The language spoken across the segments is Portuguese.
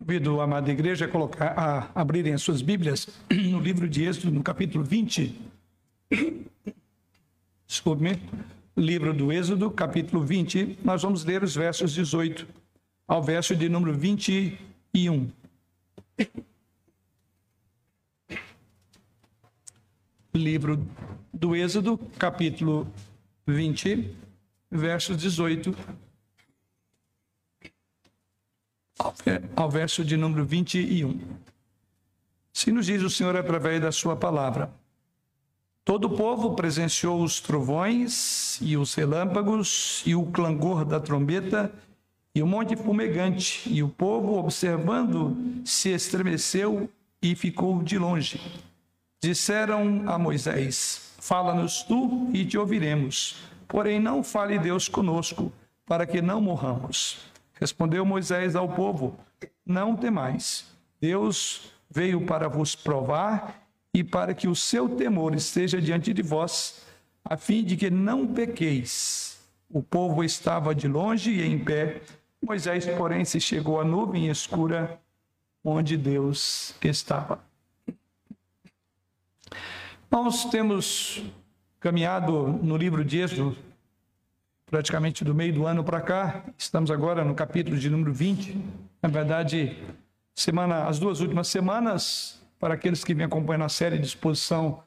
Convido a amada igreja a, colocar, a abrirem as suas Bíblias no livro de Êxodo, no capítulo 20. Desculpe-me. Livro do Êxodo, capítulo 20. Nós vamos ler os versos 18 ao verso de número 21. Livro do Êxodo, capítulo 20, versos 18 ao verso de número 21. Se nos diz o Senhor através da sua palavra. Todo o povo presenciou os trovões e os relâmpagos e o clangor da trombeta e o monte fumegante, e o povo, observando, se estremeceu e ficou de longe. Disseram a Moisés: Fala-nos tu e te ouviremos. Porém, não fale Deus conosco, para que não morramos. Respondeu Moisés ao povo: Não temais. Deus veio para vos provar e para que o seu temor esteja diante de vós, a fim de que não pequeis. O povo estava de longe e em pé. Moisés, porém, se chegou à nuvem escura onde Deus estava. Nós temos caminhado no livro de Êxodo praticamente do meio do ano para cá. Estamos agora no capítulo de número 20. Na verdade, semana, as duas últimas semanas, para aqueles que me acompanham na série de exposição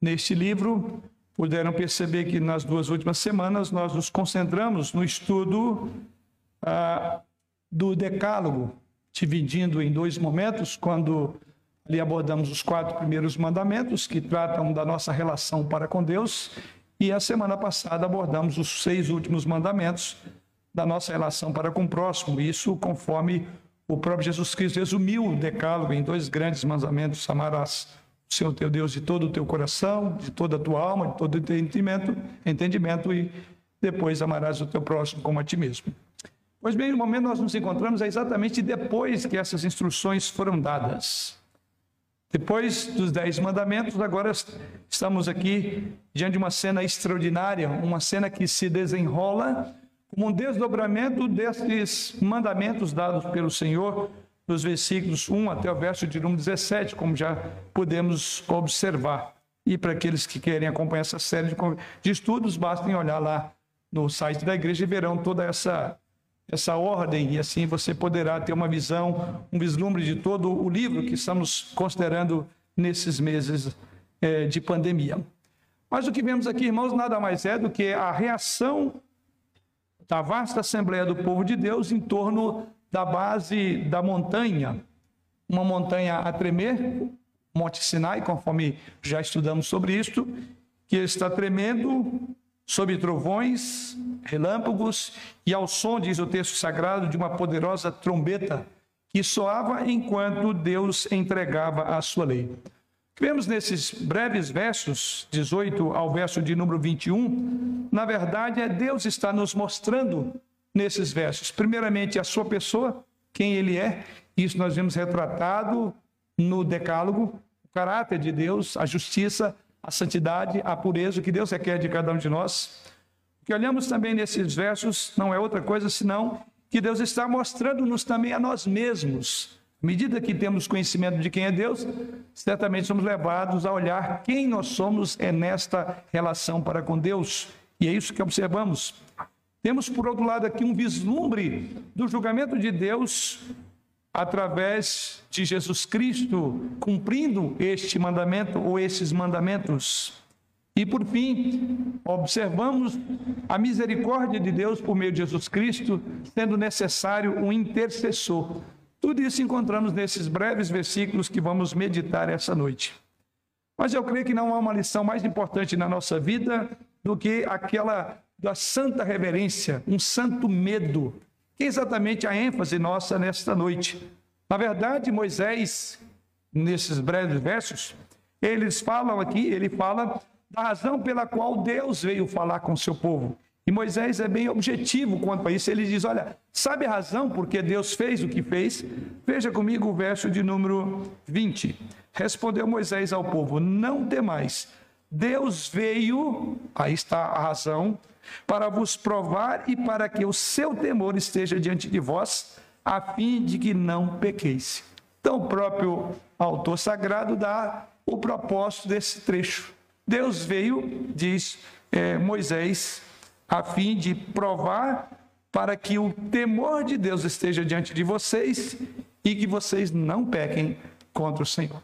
neste livro, puderam perceber que nas duas últimas semanas nós nos concentramos no estudo ah, do Decálogo, dividindo em dois momentos, quando ali abordamos os quatro primeiros mandamentos que tratam da nossa relação para com Deus e a semana passada abordamos os seis últimos mandamentos da nossa relação para com o próximo, isso conforme o próprio Jesus Cristo resumiu o decálogo em dois grandes mandamentos: amarás o Senhor teu Deus de todo o teu coração, de toda a tua alma, de todo o teu entendimento, entendimento e depois amarás o teu próximo como a ti mesmo. Pois bem, no momento nós nos encontramos é exatamente depois que essas instruções foram dadas. Depois dos Dez Mandamentos, agora estamos aqui diante de uma cena extraordinária, uma cena que se desenrola como um desdobramento destes mandamentos dados pelo Senhor, dos versículos 1 até o verso de número 17, como já podemos observar. E para aqueles que querem acompanhar essa série de estudos, bastem olhar lá no site da igreja e verão toda essa essa ordem e assim você poderá ter uma visão, um vislumbre de todo o livro que estamos considerando nesses meses é, de pandemia. Mas o que vemos aqui, irmãos, nada mais é do que a reação da vasta Assembleia do Povo de Deus em torno da base da montanha, uma montanha a tremer, Monte Sinai, conforme já estudamos sobre isto, que está tremendo sob trovões, relâmpagos e ao som, diz o texto sagrado, de uma poderosa trombeta que soava enquanto Deus entregava a sua lei. Vemos nesses breves versos, 18 ao verso de número 21, na verdade, é Deus está nos mostrando nesses versos, primeiramente a sua pessoa, quem ele é, isso nós vemos retratado no Decálogo, o caráter de Deus, a justiça, a santidade, a pureza, que Deus requer de cada um de nós. O que olhamos também nesses versos não é outra coisa senão que Deus está mostrando-nos também a nós mesmos. À medida que temos conhecimento de quem é Deus, certamente somos levados a olhar quem nós somos é nesta relação para com Deus. E é isso que observamos. Temos, por outro lado, aqui um vislumbre do julgamento de Deus através de Jesus Cristo, cumprindo este mandamento ou esses mandamentos. E por fim, observamos a misericórdia de Deus por meio de Jesus Cristo, sendo necessário um intercessor. Tudo isso encontramos nesses breves versículos que vamos meditar essa noite. Mas eu creio que não há uma lição mais importante na nossa vida do que aquela da santa reverência, um santo medo que é exatamente a ênfase nossa nesta noite. Na verdade, Moisés, nesses breves versos, eles falam aqui, ele fala da razão pela qual Deus veio falar com o seu povo. E Moisés é bem objetivo quanto a isso. Ele diz: Olha, sabe a razão por que Deus fez o que fez? Veja comigo o verso de número 20. Respondeu Moisés ao povo: Não temais. Deus veio, aí está a razão, para vos provar e para que o seu temor esteja diante de vós, a fim de que não pequeis. Então, o próprio autor sagrado dá o propósito desse trecho. Deus veio, diz é, Moisés, a fim de provar para que o temor de Deus esteja diante de vocês e que vocês não pequem contra o Senhor.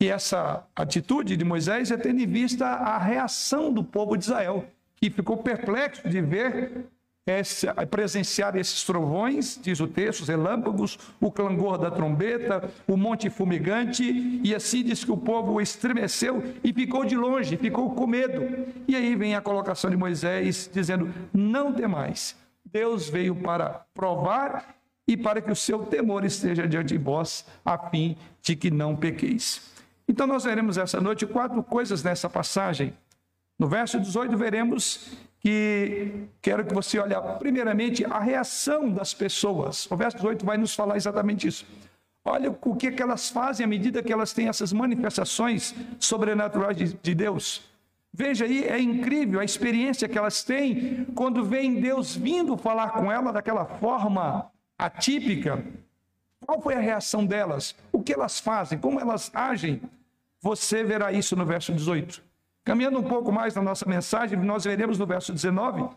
E essa atitude de Moisés é tendo em vista a reação do povo de Israel, que ficou perplexo de ver esse, presenciar esses trovões, diz o texto, os relâmpagos, o clangor da trombeta, o monte fumegante, e assim diz que o povo estremeceu e ficou de longe, ficou com medo. E aí vem a colocação de Moisés dizendo: Não temais, Deus veio para provar e para que o seu temor esteja diante de vós, a fim de que não pequeis. Então, nós veremos essa noite quatro coisas nessa passagem. No verso 18, veremos que quero que você olhe primeiramente a reação das pessoas. O verso 18 vai nos falar exatamente isso. Olha o que, que elas fazem à medida que elas têm essas manifestações sobrenaturais de, de Deus. Veja aí, é incrível a experiência que elas têm quando veem Deus vindo falar com ela daquela forma atípica. Qual foi a reação delas? O que elas fazem? Como elas agem? Você verá isso no verso 18. Caminhando um pouco mais na nossa mensagem, nós veremos no verso 19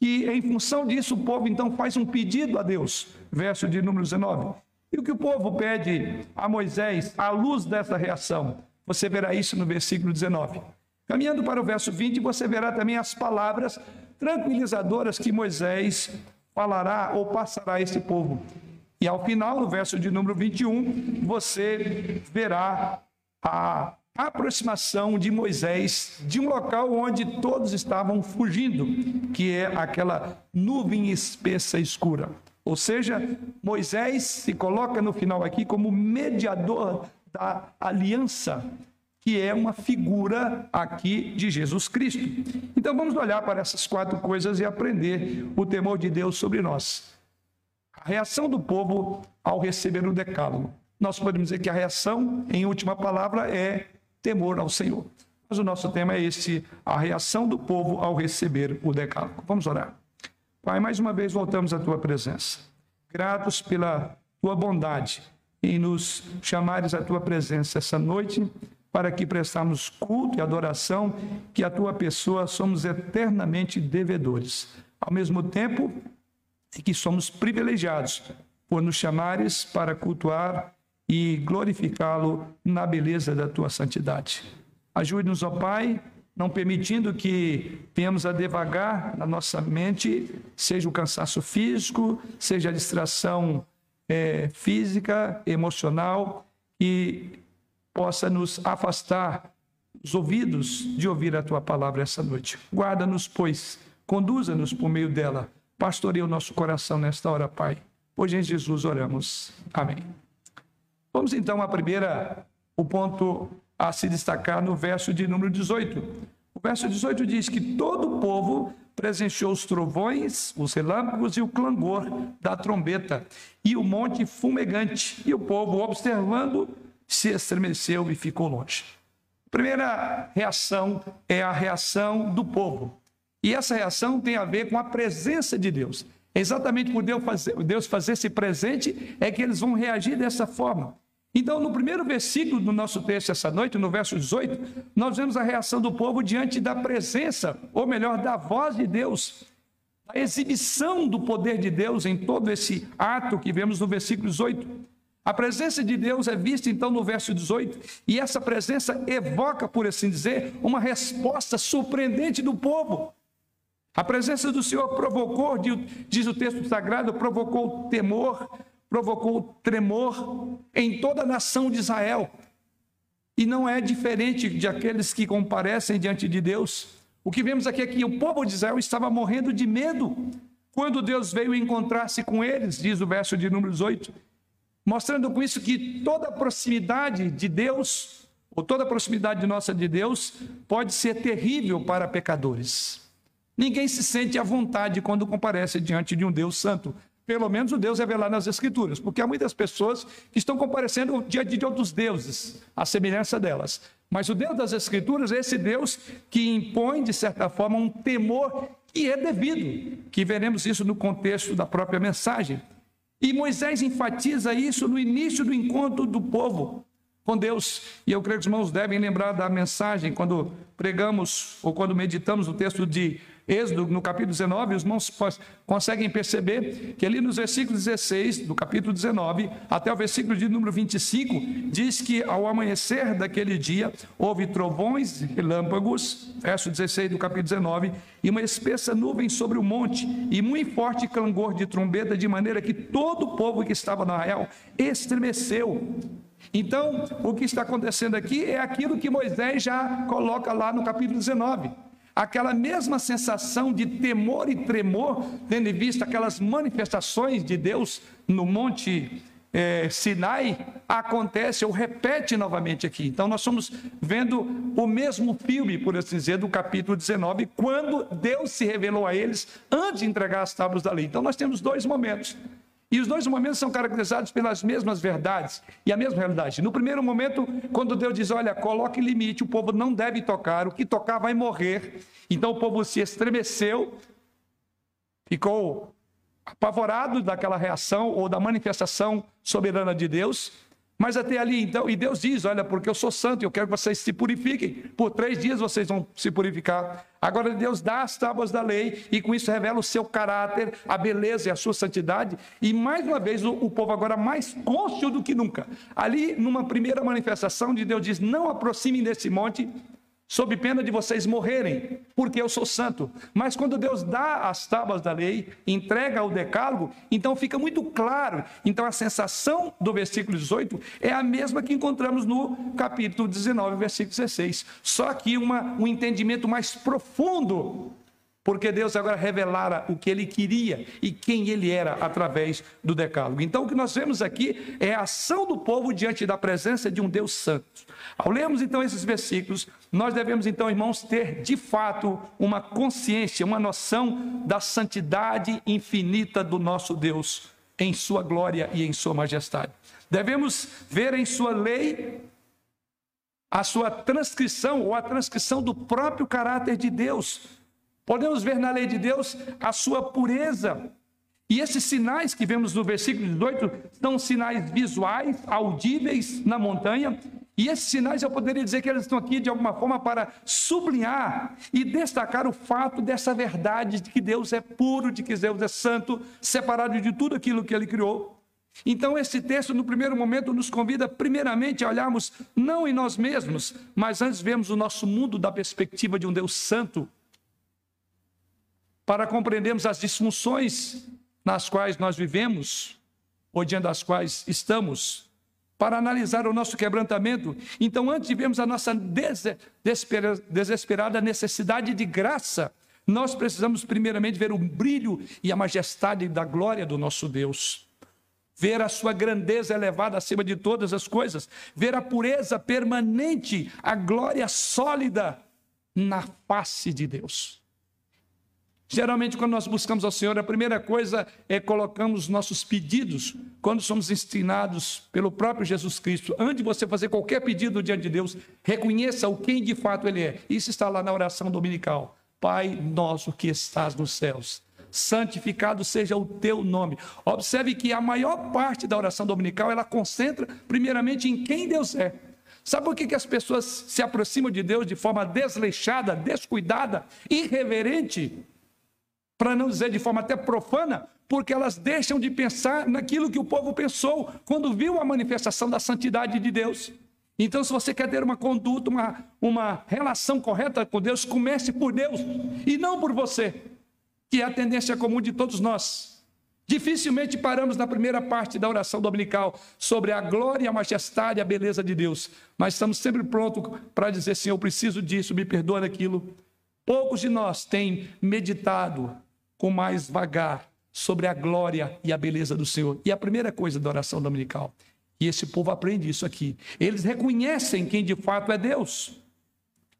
que, em função disso, o povo então faz um pedido a Deus. Verso de número 19. E o que o povo pede a Moisés, à luz dessa reação? Você verá isso no versículo 19. Caminhando para o verso 20, você verá também as palavras tranquilizadoras que Moisés falará ou passará a esse povo. E ao final, no verso de número 21, você verá a aproximação de Moisés de um local onde todos estavam fugindo, que é aquela nuvem espessa escura. Ou seja, Moisés se coloca no final aqui como mediador da aliança, que é uma figura aqui de Jesus Cristo. Então vamos olhar para essas quatro coisas e aprender o temor de Deus sobre nós. A reação do povo ao receber o decálogo. Nós podemos dizer que a reação, em última palavra, é temor ao Senhor. Mas o nosso tema é este: a reação do povo ao receber o decálogo. Vamos orar. Pai, mais uma vez voltamos à tua presença. Gratos pela tua bondade em nos chamares à tua presença essa noite, para que prestamos culto e adoração, que a tua pessoa somos eternamente devedores. Ao mesmo tempo, que somos privilegiados por nos chamares para cultuar e glorificá-lo na beleza da tua santidade. Ajude-nos, ó Pai, não permitindo que venhamos a devagar na nossa mente, seja o cansaço físico, seja a distração é, física, emocional, e possa nos afastar os ouvidos de ouvir a tua palavra essa noite. Guarda-nos, pois, conduza-nos por meio dela. Pastoreia o nosso coração nesta hora, Pai. Hoje em Jesus oramos. Amém. Vamos então à primeira, o ponto a se destacar no verso de número 18. O verso 18 diz que todo o povo presenciou os trovões, os relâmpagos e o clangor da trombeta e o monte fumegante. E o povo, observando, se estremeceu e ficou longe. A primeira reação é a reação do povo. E essa reação tem a ver com a presença de Deus. Exatamente por Deus fazer, Deus fazer esse presente é que eles vão reagir dessa forma. Então, no primeiro versículo do nosso texto essa noite, no verso 18, nós vemos a reação do povo diante da presença, ou melhor, da voz de Deus, a exibição do poder de Deus em todo esse ato que vemos no versículo 18. A presença de Deus é vista então no verso 18, e essa presença evoca, por assim dizer, uma resposta surpreendente do povo. A presença do Senhor provocou, diz o texto sagrado, provocou temor, provocou tremor em toda a nação de Israel. E não é diferente de aqueles que comparecem diante de Deus. O que vemos aqui é que o povo de Israel estava morrendo de medo quando Deus veio encontrar-se com eles, diz o verso de número 18, mostrando com isso que toda proximidade de Deus, ou toda proximidade nossa de Deus, pode ser terrível para pecadores. Ninguém se sente à vontade quando comparece diante de um Deus santo, pelo menos o Deus revelado nas Escrituras, porque há muitas pessoas que estão comparecendo diante de outros deuses, à semelhança delas. Mas o Deus das Escrituras é esse Deus que impõe, de certa forma, um temor que é devido, que veremos isso no contexto da própria mensagem. E Moisés enfatiza isso no início do encontro do povo com Deus. E eu creio que os irmãos devem lembrar da mensagem quando pregamos ou quando meditamos o texto de Êxodo, no capítulo 19, os irmãos conseguem perceber que ali nos versículos 16 do capítulo 19 até o versículo de número 25, diz que ao amanhecer daquele dia houve trovões e relâmpagos, verso 16 do capítulo 19, e uma espessa nuvem sobre o monte, e muito forte clangor de trombeta, de maneira que todo o povo que estava no arraial estremeceu. Então, o que está acontecendo aqui é aquilo que Moisés já coloca lá no capítulo 19 aquela mesma sensação de temor e tremor, tendo em vista aquelas manifestações de Deus no Monte é, Sinai, acontece ou repete novamente aqui. Então, nós estamos vendo o mesmo filme, por assim dizer, do capítulo 19, quando Deus se revelou a eles antes de entregar as tábuas da lei. Então, nós temos dois momentos. E os dois momentos são caracterizados pelas mesmas verdades e a mesma realidade. No primeiro momento, quando Deus diz: Olha, coloque limite, o povo não deve tocar, o que tocar vai morrer. Então o povo se estremeceu, ficou apavorado daquela reação ou da manifestação soberana de Deus mas até ali, então, e Deus diz: Olha, porque eu sou santo eu quero que vocês se purifiquem. Por três dias vocês vão se purificar. Agora Deus dá as tábuas da lei e com isso revela o seu caráter, a beleza e a sua santidade. E mais uma vez o, o povo agora mais cônscio do que nunca. Ali, numa primeira manifestação de Deus diz: Não aproximem desse monte, sob pena de vocês morrerem, porque eu sou santo. Mas quando Deus dá as tábuas da lei, entrega o decálogo, então fica muito claro. Então a sensação do versículo 18 é a mesma que encontramos no capítulo 19, versículo 16. Só que uma, um entendimento mais profundo porque Deus agora revelara o que ele queria e quem ele era através do decálogo. Então, o que nós vemos aqui é a ação do povo diante da presença de um Deus santo. Ao lermos então esses versículos, nós devemos então, irmãos, ter de fato uma consciência, uma noção da santidade infinita do nosso Deus em sua glória e em sua majestade. Devemos ver em sua lei a sua transcrição ou a transcrição do próprio caráter de Deus Podemos ver na lei de Deus a sua pureza. E esses sinais que vemos no versículo 18 são sinais visuais, audíveis na montanha. E esses sinais eu poderia dizer que eles estão aqui de alguma forma para sublinhar e destacar o fato dessa verdade de que Deus é puro, de que Deus é santo, separado de tudo aquilo que ele criou. Então, esse texto, no primeiro momento, nos convida, primeiramente, a olharmos não em nós mesmos, mas antes vemos o nosso mundo da perspectiva de um Deus santo, para compreendermos as disfunções nas quais nós vivemos, ou diante das quais estamos, para analisar o nosso quebrantamento. Então, antes de vermos a nossa desesperada necessidade de graça, nós precisamos primeiramente ver o brilho e a majestade da glória do nosso Deus. Ver a sua grandeza elevada acima de todas as coisas, ver a pureza permanente, a glória sólida na face de Deus. Geralmente, quando nós buscamos ao Senhor, a primeira coisa é colocamos nossos pedidos, quando somos ensinados pelo próprio Jesus Cristo. Antes de você fazer qualquer pedido diante de Deus, reconheça o quem de fato Ele é. Isso está lá na oração dominical. Pai nosso que estás nos céus, santificado seja o teu nome. Observe que a maior parte da oração dominical ela concentra primeiramente em quem Deus é. Sabe por que, que as pessoas se aproximam de Deus de forma desleixada, descuidada, irreverente? Para não dizer de forma até profana, porque elas deixam de pensar naquilo que o povo pensou quando viu a manifestação da santidade de Deus. Então, se você quer ter uma conduta, uma, uma relação correta com Deus, comece por Deus e não por você, que é a tendência comum de todos nós. Dificilmente paramos na primeira parte da oração dominical sobre a glória, a majestade e a beleza de Deus, mas estamos sempre prontos para dizer: Senhor, eu preciso disso, me perdoa daquilo. Poucos de nós têm meditado com mais vagar sobre a glória e a beleza do Senhor. E a primeira coisa da oração dominical. E esse povo aprende isso aqui. Eles reconhecem quem de fato é Deus.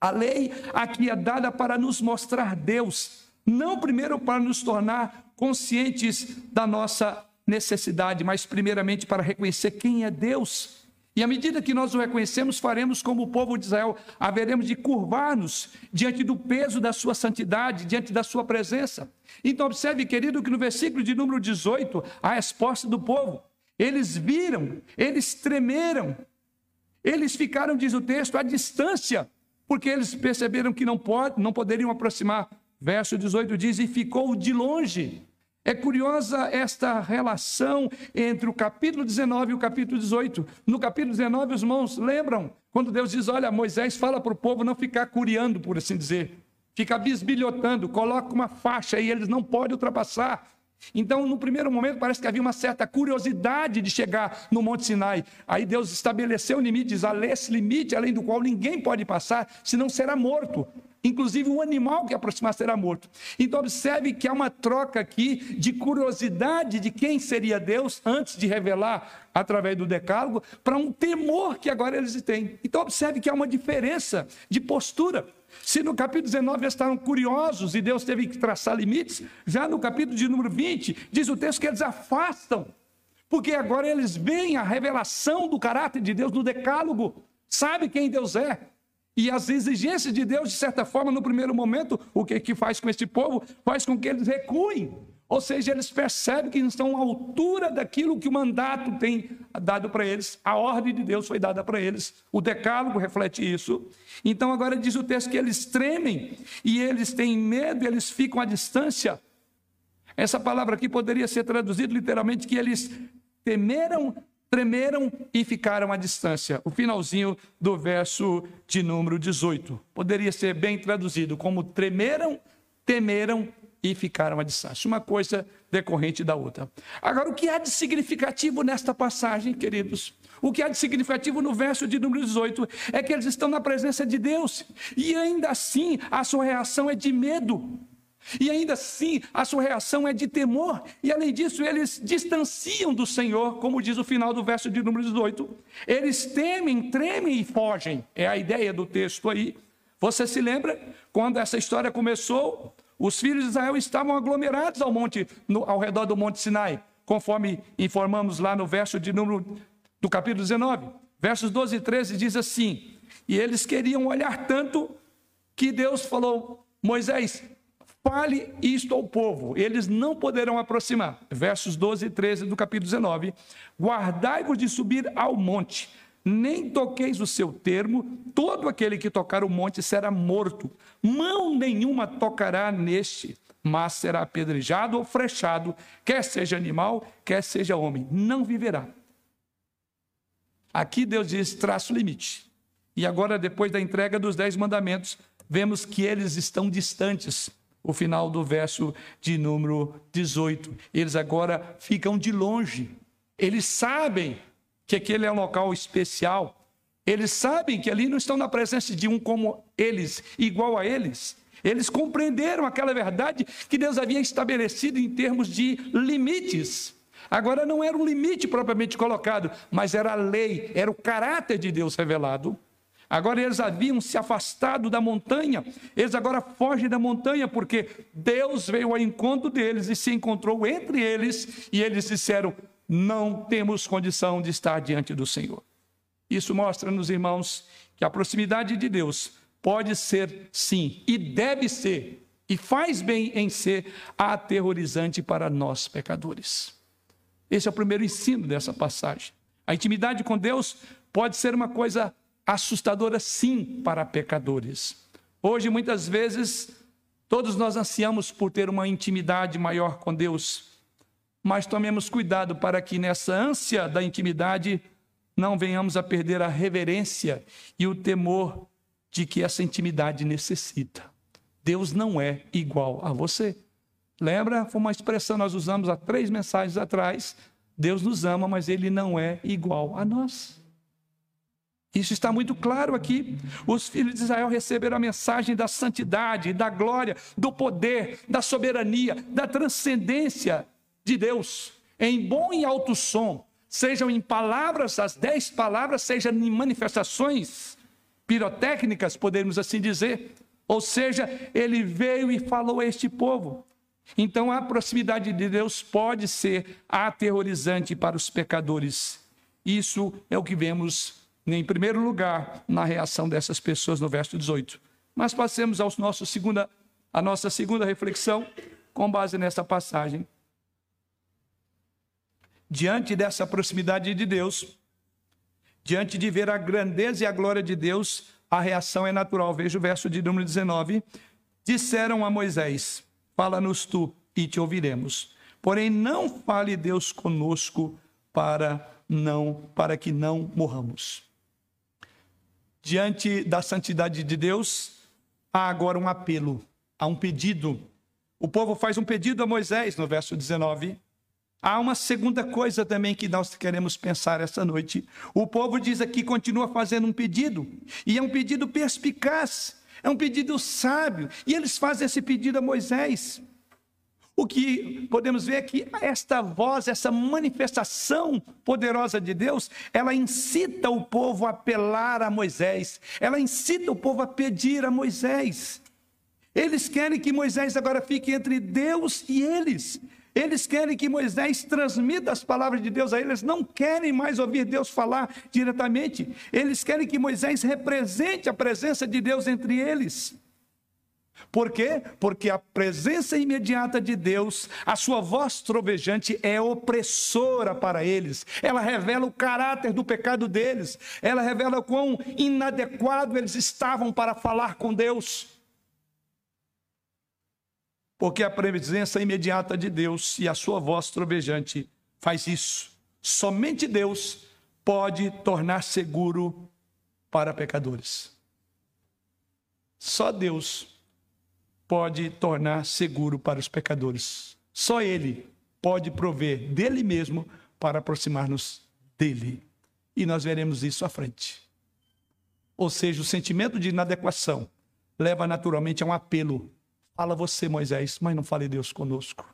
A lei aqui é dada para nos mostrar Deus, não primeiro para nos tornar conscientes da nossa necessidade, mas primeiramente para reconhecer quem é Deus. E à medida que nós o reconhecemos, faremos como o povo de Israel, haveremos de curvar-nos diante do peso da sua santidade, diante da sua presença. Então, observe, querido, que no versículo de número 18, a resposta do povo. Eles viram, eles tremeram, eles ficaram, diz o texto, à distância, porque eles perceberam que não, pode, não poderiam aproximar. Verso 18 diz: E ficou de longe. É curiosa esta relação entre o capítulo 19 e o capítulo 18. No capítulo 19, os irmãos lembram quando Deus diz: Olha, Moisés fala para o povo não ficar curiando, por assim dizer, fica bisbilhotando, coloca uma faixa e eles não podem ultrapassar. Então, no primeiro momento, parece que havia uma certa curiosidade de chegar no Monte Sinai. Aí Deus estabeleceu o limite, diz: esse limite além do qual ninguém pode passar, senão será morto. Inclusive, um animal que aproximar será morto. Então, observe que há uma troca aqui de curiosidade de quem seria Deus antes de revelar através do decálogo, para um temor que agora eles têm. Então, observe que há uma diferença de postura. Se no capítulo 19 eles estavam curiosos e Deus teve que traçar limites, já no capítulo de número 20, diz o texto que eles afastam, porque agora eles veem a revelação do caráter de Deus no decálogo, sabe quem Deus é. E as exigências de Deus, de certa forma, no primeiro momento, o que, que faz com esse povo? Faz com que eles recuem. Ou seja, eles percebem que estão à altura daquilo que o mandato tem dado para eles, a ordem de Deus foi dada para eles, o decálogo reflete isso. Então, agora diz o texto que eles tremem e eles têm medo, eles ficam à distância. Essa palavra aqui poderia ser traduzida literalmente que eles temeram tremeram e ficaram à distância. O finalzinho do verso de número 18. Poderia ser bem traduzido como tremeram, temeram e ficaram à distância. Uma coisa decorrente da outra. Agora, o que há de significativo nesta passagem, queridos? O que há de significativo no verso de número 18 é que eles estão na presença de Deus e ainda assim a sua reação é de medo. E ainda assim, a sua reação é de temor, e além disso, eles distanciam do Senhor, como diz o final do verso de número 18. Eles temem, tremem e fogem. É a ideia do texto aí. Você se lembra quando essa história começou? Os filhos de Israel estavam aglomerados ao monte, no, ao redor do Monte Sinai, conforme informamos lá no verso de número do capítulo 19. Versos 12 e 13 diz assim: E eles queriam olhar tanto que Deus falou: Moisés, Fale isto ao povo, eles não poderão aproximar. Versos 12 e 13 do capítulo 19. Guardai-vos de subir ao monte, nem toqueis o seu termo, todo aquele que tocar o monte será morto. Mão nenhuma tocará neste, mas será apedrejado ou frechado, quer seja animal, quer seja homem, não viverá. Aqui Deus diz: traço limite. E agora, depois da entrega dos dez mandamentos, vemos que eles estão distantes o final do verso de número 18. Eles agora ficam de longe. Eles sabem que aquele é um local especial. Eles sabem que ali não estão na presença de um como eles, igual a eles. Eles compreenderam aquela verdade que Deus havia estabelecido em termos de limites. Agora não era um limite propriamente colocado, mas era a lei, era o caráter de Deus revelado. Agora eles haviam se afastado da montanha, eles agora fogem da montanha, porque Deus veio ao encontro deles e se encontrou entre eles, e eles disseram: Não temos condição de estar diante do Senhor. Isso mostra nos irmãos que a proximidade de Deus pode ser, sim, e deve ser, e faz bem em ser aterrorizante para nós pecadores. Esse é o primeiro ensino dessa passagem. A intimidade com Deus pode ser uma coisa assustadora, sim, para pecadores. Hoje, muitas vezes, todos nós ansiamos por ter uma intimidade maior com Deus, mas tomemos cuidado para que nessa ânsia da intimidade não venhamos a perder a reverência e o temor de que essa intimidade necessita. Deus não é igual a você. Lembra? Foi uma expressão que nós usamos há três mensagens atrás. Deus nos ama, mas Ele não é igual a nós. Isso está muito claro aqui. Os filhos de Israel receberam a mensagem da santidade, da glória, do poder, da soberania, da transcendência de Deus, em bom e alto som, sejam em palavras, as dez palavras, sejam em manifestações pirotécnicas, podemos assim dizer. Ou seja, ele veio e falou a este povo. Então a proximidade de Deus pode ser aterrorizante para os pecadores Isso é o que vemos, em primeiro lugar, na reação dessas pessoas no verso 18. Mas passemos ao nosso segunda, a nossa segunda reflexão, com base nessa passagem. Diante dessa proximidade de Deus, diante de ver a grandeza e a glória de Deus, a reação é natural. Veja o verso de número 19. Disseram a Moisés: Fala-nos tu e te ouviremos. Porém, não fale Deus conosco para não para que não morramos. Diante da santidade de Deus, há agora um apelo, há um pedido. O povo faz um pedido a Moisés no verso 19. Há uma segunda coisa também que nós queremos pensar essa noite. O povo diz aqui, continua fazendo um pedido, e é um pedido perspicaz, é um pedido sábio, e eles fazem esse pedido a Moisés. O que podemos ver é que esta voz, essa manifestação poderosa de Deus, ela incita o povo a apelar a Moisés, ela incita o povo a pedir a Moisés. Eles querem que Moisés agora fique entre Deus e eles. Eles querem que Moisés transmita as palavras de Deus a eles, não querem mais ouvir Deus falar diretamente. Eles querem que Moisés represente a presença de Deus entre eles. Por quê? Porque a presença imediata de Deus, a sua voz trovejante é opressora para eles. Ela revela o caráter do pecado deles. Ela revela quão inadequado eles estavam para falar com Deus. Porque a presença imediata de Deus e a sua voz trovejante faz isso. Somente Deus pode tornar seguro para pecadores. Só Deus pode tornar seguro para os pecadores. Só Ele pode prover dele mesmo para aproximar-nos dele. E nós veremos isso à frente. Ou seja, o sentimento de inadequação leva naturalmente a um apelo Fala você, Moisés, mas não fale Deus conosco.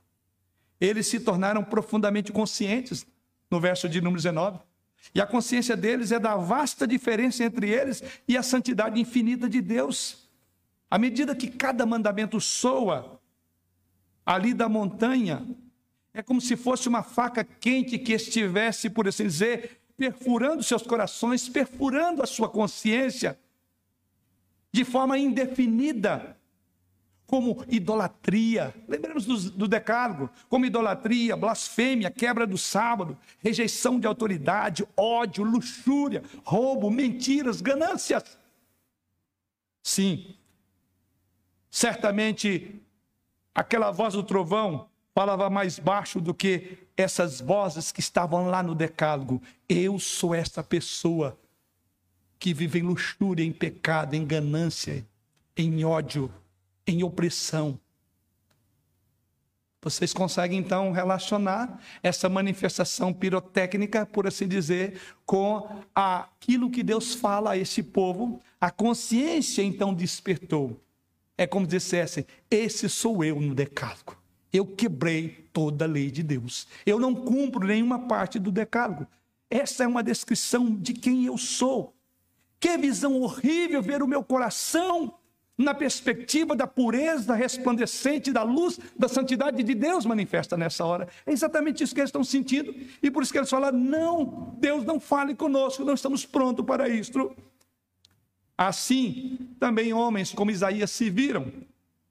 Eles se tornaram profundamente conscientes, no verso de número 19. E a consciência deles é da vasta diferença entre eles e a santidade infinita de Deus. À medida que cada mandamento soa ali da montanha, é como se fosse uma faca quente que estivesse, por assim dizer, perfurando seus corações, perfurando a sua consciência de forma indefinida como idolatria. Lembremos do, do decálogo, como idolatria, blasfêmia, quebra do sábado, rejeição de autoridade, ódio, luxúria, roubo, mentiras, ganâncias. Sim, certamente aquela voz do trovão falava mais baixo do que essas vozes que estavam lá no decálogo. Eu sou essa pessoa que vive em luxúria, em pecado, em ganância, em ódio, em opressão. Vocês conseguem então relacionar essa manifestação pirotécnica, por assim dizer, com aquilo que Deus fala a esse povo? A consciência então despertou. É como se dissessem: Esse sou eu no decálogo. Eu quebrei toda a lei de Deus. Eu não cumpro nenhuma parte do decálogo. Essa é uma descrição de quem eu sou. Que visão horrível ver o meu coração na perspectiva da pureza resplandecente da luz da santidade de Deus manifesta nessa hora. É exatamente isso que eles estão sentindo. E por isso que eles falam: não, Deus não fale conosco, não estamos prontos para isto. Assim, também homens como Isaías se viram.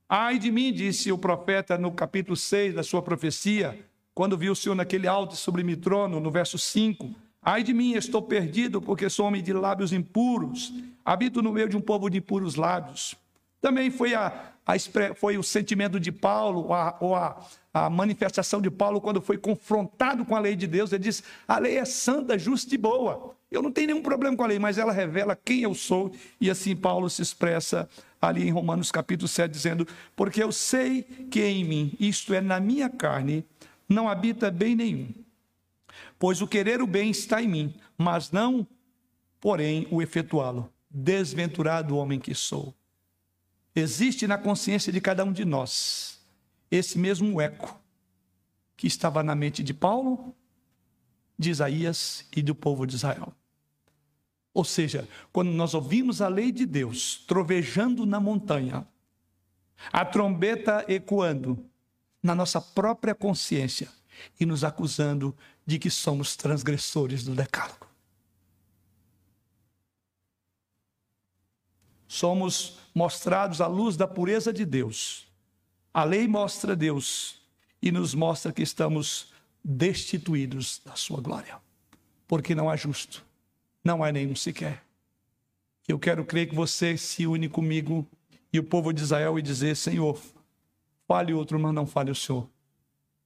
Ai de mim, disse o profeta no capítulo 6 da sua profecia, quando viu o Senhor naquele alto e sublime trono, no verso 5. Ai de mim, estou perdido, porque sou homem de lábios impuros, habito no meio de um povo de puros lábios. Também foi, a, a, foi o sentimento de Paulo, a, ou a, a manifestação de Paulo, quando foi confrontado com a lei de Deus. Ele diz: a lei é santa, justa e boa. Eu não tenho nenhum problema com a lei, mas ela revela quem eu sou. E assim Paulo se expressa ali em Romanos capítulo 7, dizendo: Porque eu sei que em mim, isto é, na minha carne, não habita bem nenhum. Pois o querer o bem está em mim, mas não, porém, o efetuá-lo. Desventurado homem que sou. Existe na consciência de cada um de nós esse mesmo eco que estava na mente de Paulo, de Isaías e do povo de Israel. Ou seja, quando nós ouvimos a lei de Deus trovejando na montanha, a trombeta ecoando na nossa própria consciência e nos acusando de que somos transgressores do decálogo. Somos mostrados à luz da pureza de Deus. A lei mostra Deus e nos mostra que estamos destituídos da sua glória, porque não há justo não há nenhum sequer. Eu quero crer que você se une comigo e o povo de Israel e dizer: Senhor, fale outro, mas não fale o Senhor.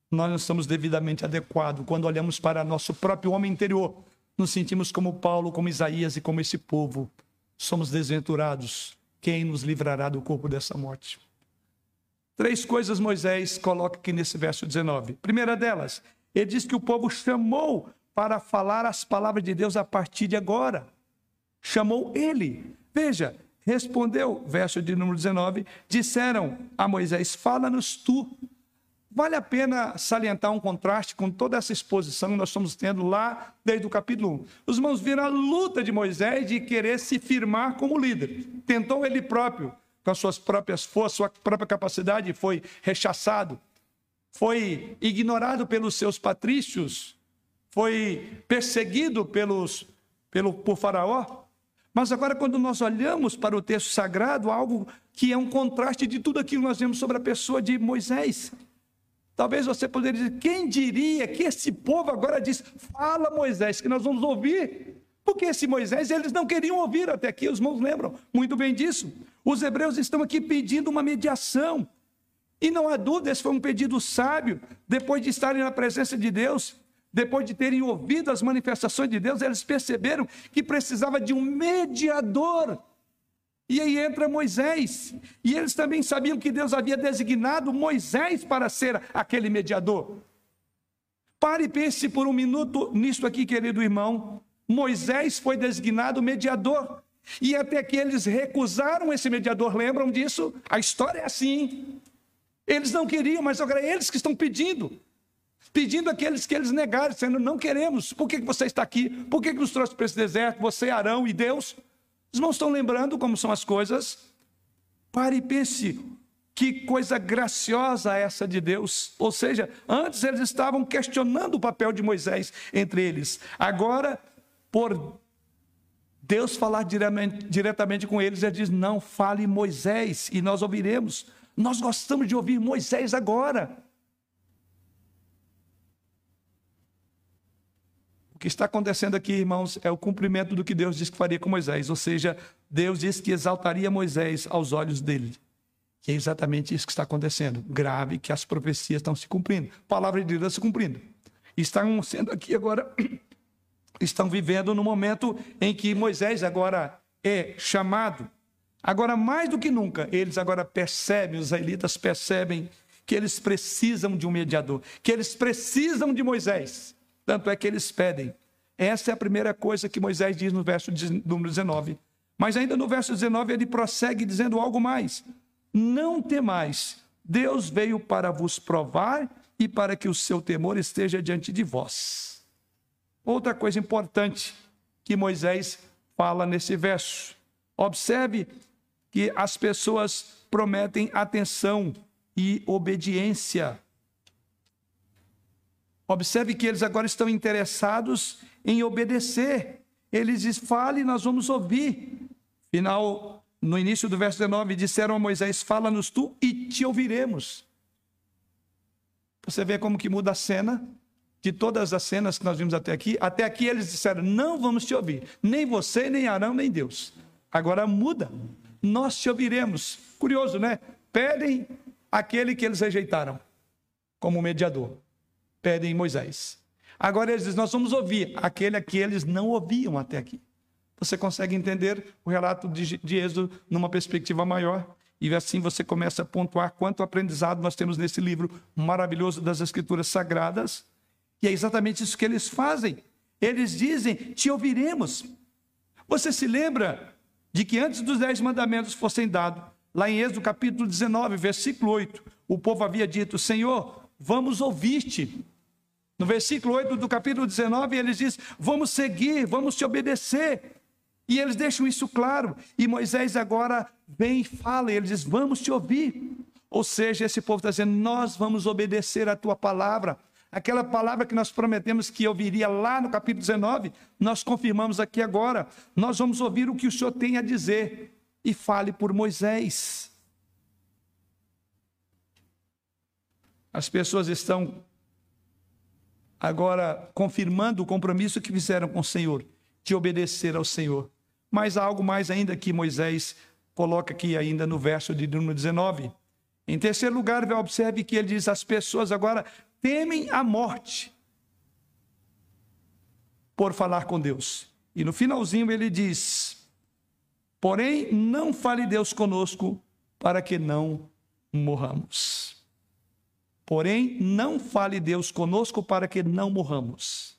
Nós não estamos devidamente adequados quando olhamos para nosso próprio homem interior. Nos sentimos como Paulo, como Isaías e como esse povo. Somos desventurados. Quem nos livrará do corpo dessa morte? Três coisas Moisés coloca aqui nesse verso 19. Primeira delas, ele diz que o povo chamou para falar as palavras de Deus a partir de agora. Chamou ele. Veja, respondeu, verso de número 19, disseram a Moisés: Fala-nos tu. Vale a pena salientar um contraste com toda essa exposição que nós estamos tendo lá desde o capítulo 1. Os irmãos viram a luta de Moisés de querer se firmar como líder. Tentou ele próprio, com as suas próprias forças, sua própria capacidade, foi rechaçado. Foi ignorado pelos seus patrícios, foi perseguido pelos, pelo, por Faraó. Mas agora, quando nós olhamos para o texto sagrado, algo que é um contraste de tudo aquilo que nós vemos sobre a pessoa de Moisés. Talvez você poderia dizer: quem diria que esse povo agora diz, fala Moisés, que nós vamos ouvir? Porque esse Moisés eles não queriam ouvir até aqui, os irmãos lembram muito bem disso. Os hebreus estão aqui pedindo uma mediação. E não há dúvida, esse foi um pedido sábio, depois de estarem na presença de Deus, depois de terem ouvido as manifestações de Deus, eles perceberam que precisava de um mediador e aí entra Moisés. E eles também sabiam que Deus havia designado Moisés para ser aquele mediador. Pare e pense por um minuto nisso aqui, querido irmão. Moisés foi designado mediador. E até que eles recusaram esse mediador, lembram disso? A história é assim. Eles não queriam, mas agora é eles que estão pedindo. Pedindo aqueles que eles negaram, dizendo: Não queremos. Por que você está aqui? Por que nos trouxe para esse deserto? Você, Arão e Deus? Os irmãos estão lembrando como são as coisas? Pare e pense. Que coisa graciosa essa de Deus. Ou seja, antes eles estavam questionando o papel de Moisés entre eles. Agora, por Deus falar diretamente com eles, ele diz: Não, fale Moisés e nós ouviremos. Nós gostamos de ouvir Moisés agora. O que está acontecendo aqui, irmãos, é o cumprimento do que Deus disse que faria com Moisés. Ou seja, Deus disse que exaltaria Moisés aos olhos dele. Que é exatamente isso que está acontecendo. Grave que as profecias estão se cumprindo. Palavra de Deus se cumprindo. Estão sendo aqui agora, estão vivendo no momento em que Moisés agora é chamado. Agora, mais do que nunca, eles agora percebem, os israelitas percebem que eles precisam de um mediador, que eles precisam de Moisés. Tanto é que eles pedem. Essa é a primeira coisa que Moisés diz no verso número 19. Mas ainda no verso 19 ele prossegue dizendo algo mais: Não temais, Deus veio para vos provar e para que o seu temor esteja diante de vós. Outra coisa importante que Moisés fala nesse verso. Observe que as pessoas prometem atenção e obediência Observe que eles agora estão interessados em obedecer. Eles dizem: fale, nós vamos ouvir. Final, no início do verso 19, disseram a Moisés: Fala-nos tu e te ouviremos. Você vê como que muda a cena de todas as cenas que nós vimos até aqui. Até aqui eles disseram: Não vamos te ouvir, nem você, nem Arão, nem Deus. Agora muda, nós te ouviremos. Curioso, né? Pedem aquele que eles rejeitaram como mediador pedem Moisés. Agora eles dizem: Nós vamos ouvir aquele a que eles não ouviam até aqui. Você consegue entender o relato de, de Êxodo numa perspectiva maior? E assim você começa a pontuar quanto aprendizado nós temos nesse livro maravilhoso das Escrituras Sagradas. E é exatamente isso que eles fazem. Eles dizem: Te ouviremos. Você se lembra de que antes dos dez mandamentos fossem dados, lá em Êxodo capítulo 19, versículo 8, o povo havia dito: Senhor, vamos ouvir-te. No versículo 8 do capítulo 19, eles dizem: Vamos seguir, vamos te obedecer. E eles deixam isso claro. E Moisés agora vem e fala, e ele diz: Vamos te ouvir. Ou seja, esse povo está dizendo: Nós vamos obedecer a tua palavra. Aquela palavra que nós prometemos que ouviria lá no capítulo 19, nós confirmamos aqui agora. Nós vamos ouvir o que o Senhor tem a dizer. e fale por Moisés. As pessoas estão agora confirmando o compromisso que fizeram com o Senhor, de obedecer ao Senhor. Mas há algo mais ainda que Moisés coloca aqui ainda no verso de número 19. Em terceiro lugar, observe que ele diz: as pessoas agora temem a morte por falar com Deus. E no finalzinho ele diz: Porém, não fale Deus conosco para que não morramos. Porém, não fale Deus conosco para que não morramos.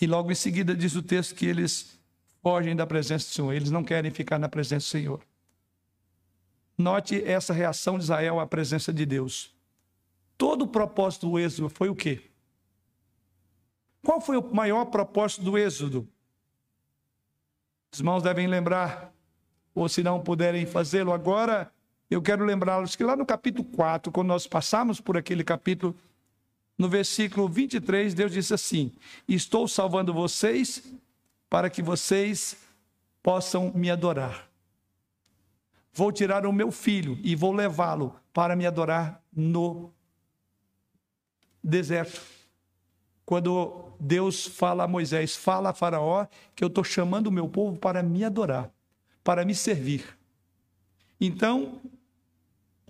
E logo em seguida diz o texto que eles fogem da presença do Senhor, eles não querem ficar na presença do Senhor. Note essa reação de Israel à presença de Deus. Todo o propósito do êxodo foi o quê? Qual foi o maior propósito do êxodo? Os irmãos devem lembrar, ou se não puderem fazê-lo agora, eu quero lembrá-los que lá no capítulo 4, quando nós passamos por aquele capítulo, no versículo 23, Deus disse assim: Estou salvando vocês para que vocês possam me adorar. Vou tirar o meu filho e vou levá-lo para me adorar no deserto. Quando Deus fala a Moisés, fala a Faraó, que eu estou chamando o meu povo para me adorar, para me servir. Então,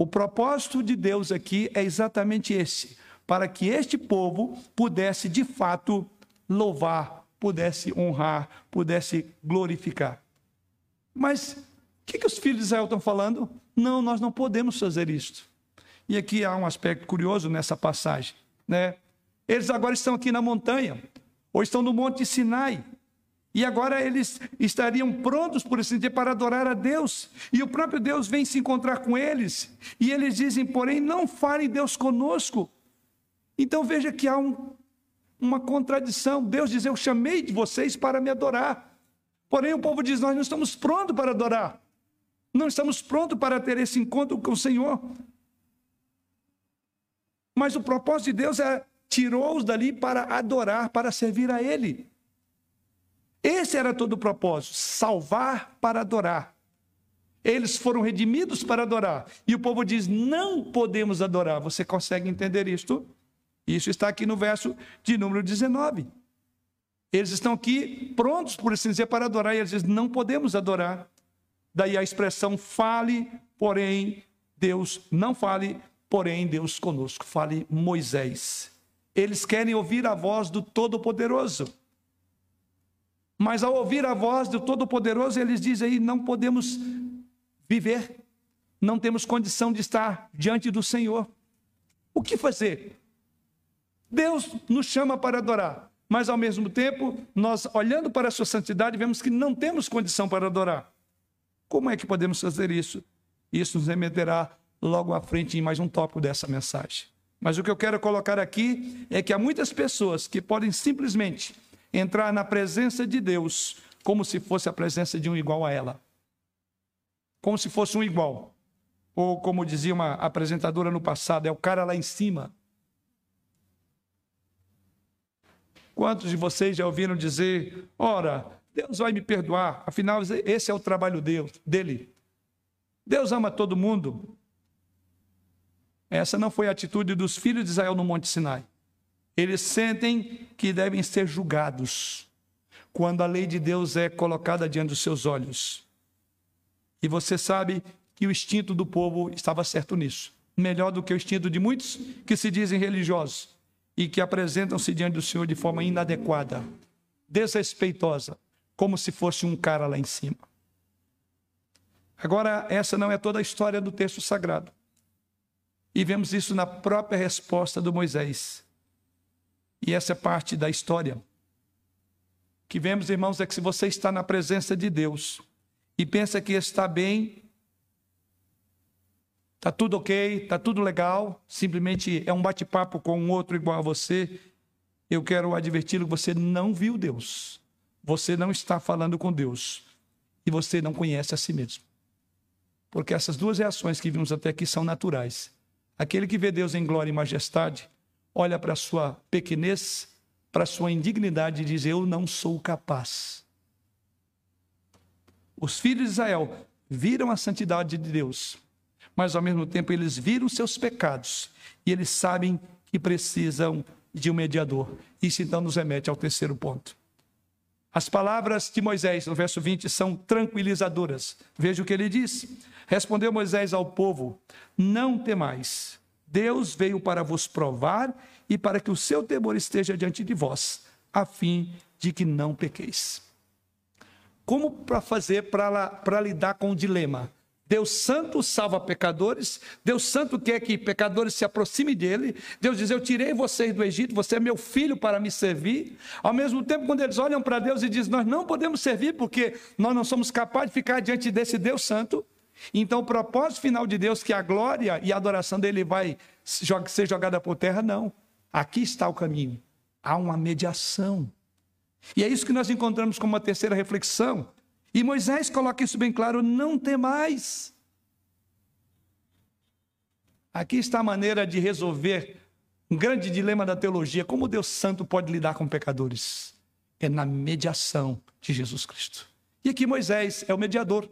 o propósito de Deus aqui é exatamente esse: para que este povo pudesse de fato louvar, pudesse honrar, pudesse glorificar. Mas o que, que os filhos de Israel estão falando? Não, nós não podemos fazer isto. E aqui há um aspecto curioso nessa passagem, né? Eles agora estão aqui na montanha, ou estão no Monte Sinai. E agora eles estariam prontos, por assim dizer, para adorar a Deus. E o próprio Deus vem se encontrar com eles. E eles dizem, porém, não fale Deus conosco. Então veja que há um, uma contradição. Deus diz: Eu chamei vocês para me adorar. Porém, o povo diz: Nós não estamos prontos para adorar. Não estamos prontos para ter esse encontro com o Senhor. Mas o propósito de Deus é tirou-os dali para adorar, para servir a Ele. Esse era todo o propósito: salvar para adorar. Eles foram redimidos para adorar. E o povo diz: não podemos adorar. Você consegue entender isto? Isso está aqui no verso de número 19. Eles estão aqui prontos, por assim dizer, para adorar, e eles dizem: não podemos adorar. Daí a expressão fale, porém Deus, não fale, porém Deus conosco. Fale Moisés. Eles querem ouvir a voz do Todo-Poderoso. Mas ao ouvir a voz do Todo-Poderoso, eles dizem aí: não podemos viver, não temos condição de estar diante do Senhor. O que fazer? Deus nos chama para adorar, mas ao mesmo tempo, nós olhando para a sua santidade, vemos que não temos condição para adorar. Como é que podemos fazer isso? Isso nos remeterá logo à frente em mais um tópico dessa mensagem. Mas o que eu quero colocar aqui é que há muitas pessoas que podem simplesmente entrar na presença de Deus como se fosse a presença de um igual a ela. Como se fosse um igual. Ou como dizia uma apresentadora no passado, é o cara lá em cima. Quantos de vocês já ouviram dizer: ora, Deus vai me perdoar, afinal, esse é o trabalho dele. Deus ama todo mundo. Essa não foi a atitude dos filhos de Israel no Monte Sinai. Eles sentem que devem ser julgados quando a lei de Deus é colocada diante dos seus olhos. E você sabe que o instinto do povo estava certo nisso. Melhor do que o instinto de muitos que se dizem religiosos e que apresentam-se diante do Senhor de forma inadequada, desrespeitosa, como se fosse um cara lá em cima. Agora, essa não é toda a história do texto sagrado. E vemos isso na própria resposta do Moisés. E essa é parte da história. Que vemos, irmãos, é que se você está na presença de Deus e pensa que está bem Está tudo ok, está tudo legal, simplesmente é um bate-papo com um outro igual a você. Eu quero adverti-lo que você não viu Deus. Você não está falando com Deus. E você não conhece a si mesmo. Porque essas duas reações que vimos até aqui são naturais. Aquele que vê Deus em glória e majestade, olha para a sua pequenez, para a sua indignidade e diz: Eu não sou capaz. Os filhos de Israel viram a santidade de Deus, mas ao mesmo tempo eles viram seus pecados e eles sabem que precisam de um mediador. Isso então nos remete ao terceiro ponto. As palavras de Moisés, no verso 20, são tranquilizadoras. Veja o que ele diz. Respondeu Moisés ao povo: Não temais. Deus veio para vos provar e para que o seu temor esteja diante de vós, a fim de que não pequeis. Como para fazer para lidar com o dilema? Deus Santo salva pecadores, Deus Santo quer que pecadores se aproximem dele. Deus diz: Eu tirei vocês do Egito, você é meu filho para me servir. Ao mesmo tempo, quando eles olham para Deus e dizem: Nós não podemos servir porque nós não somos capazes de ficar diante desse Deus Santo. Então, o propósito final de Deus, que a glória e a adoração dele vai ser jogada por terra, não. Aqui está o caminho. Há uma mediação. E é isso que nós encontramos como uma terceira reflexão. E Moisés coloca isso bem claro: não temais. Aqui está a maneira de resolver um grande dilema da teologia: como Deus Santo pode lidar com pecadores? É na mediação de Jesus Cristo. E aqui Moisés é o mediador.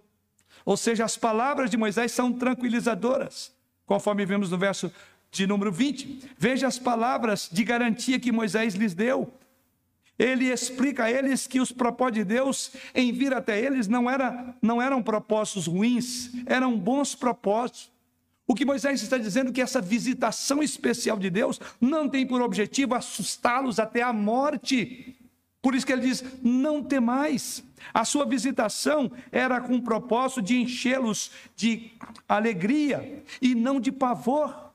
Ou seja, as palavras de Moisés são tranquilizadoras, conforme vemos no verso de número 20. Veja as palavras de garantia que Moisés lhes deu. Ele explica a eles que os propósitos de Deus em vir até eles não, era, não eram propósitos ruins, eram bons propósitos. O que Moisés está dizendo é que essa visitação especial de Deus não tem por objetivo assustá-los até a morte. Por isso que ele diz: não temais. A sua visitação era com o propósito de enchê-los de alegria e não de pavor.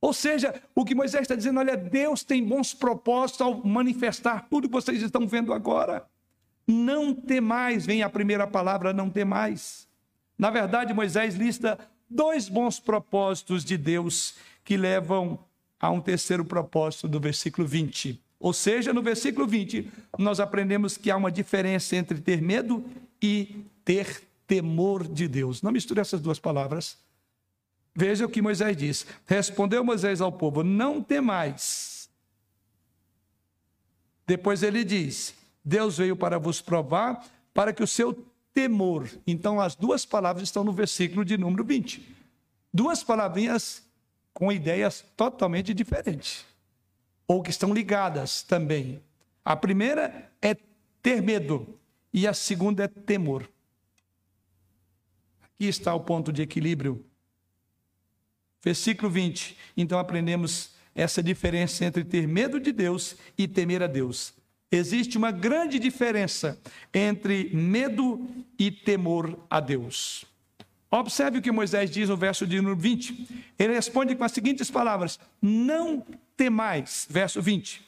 Ou seja, o que Moisés está dizendo, olha, Deus tem bons propósitos ao manifestar tudo que vocês estão vendo agora. Não temais, vem a primeira palavra, não temais. Na verdade, Moisés lista dois bons propósitos de Deus que levam a um terceiro propósito do versículo 20. Ou seja, no versículo 20, nós aprendemos que há uma diferença entre ter medo e ter temor de Deus. Não misture essas duas palavras. Veja o que Moisés diz. Respondeu Moisés ao povo: Não temais. Depois ele diz: Deus veio para vos provar, para que o seu temor. Então, as duas palavras estão no versículo de número 20. Duas palavrinhas com ideias totalmente diferentes, ou que estão ligadas também. A primeira é ter medo, e a segunda é temor. Aqui está o ponto de equilíbrio Versículo 20. Então aprendemos essa diferença entre ter medo de Deus e temer a Deus. Existe uma grande diferença entre medo e temor a Deus. Observe o que Moisés diz no verso de número 20. Ele responde com as seguintes palavras: Não temais, verso 20.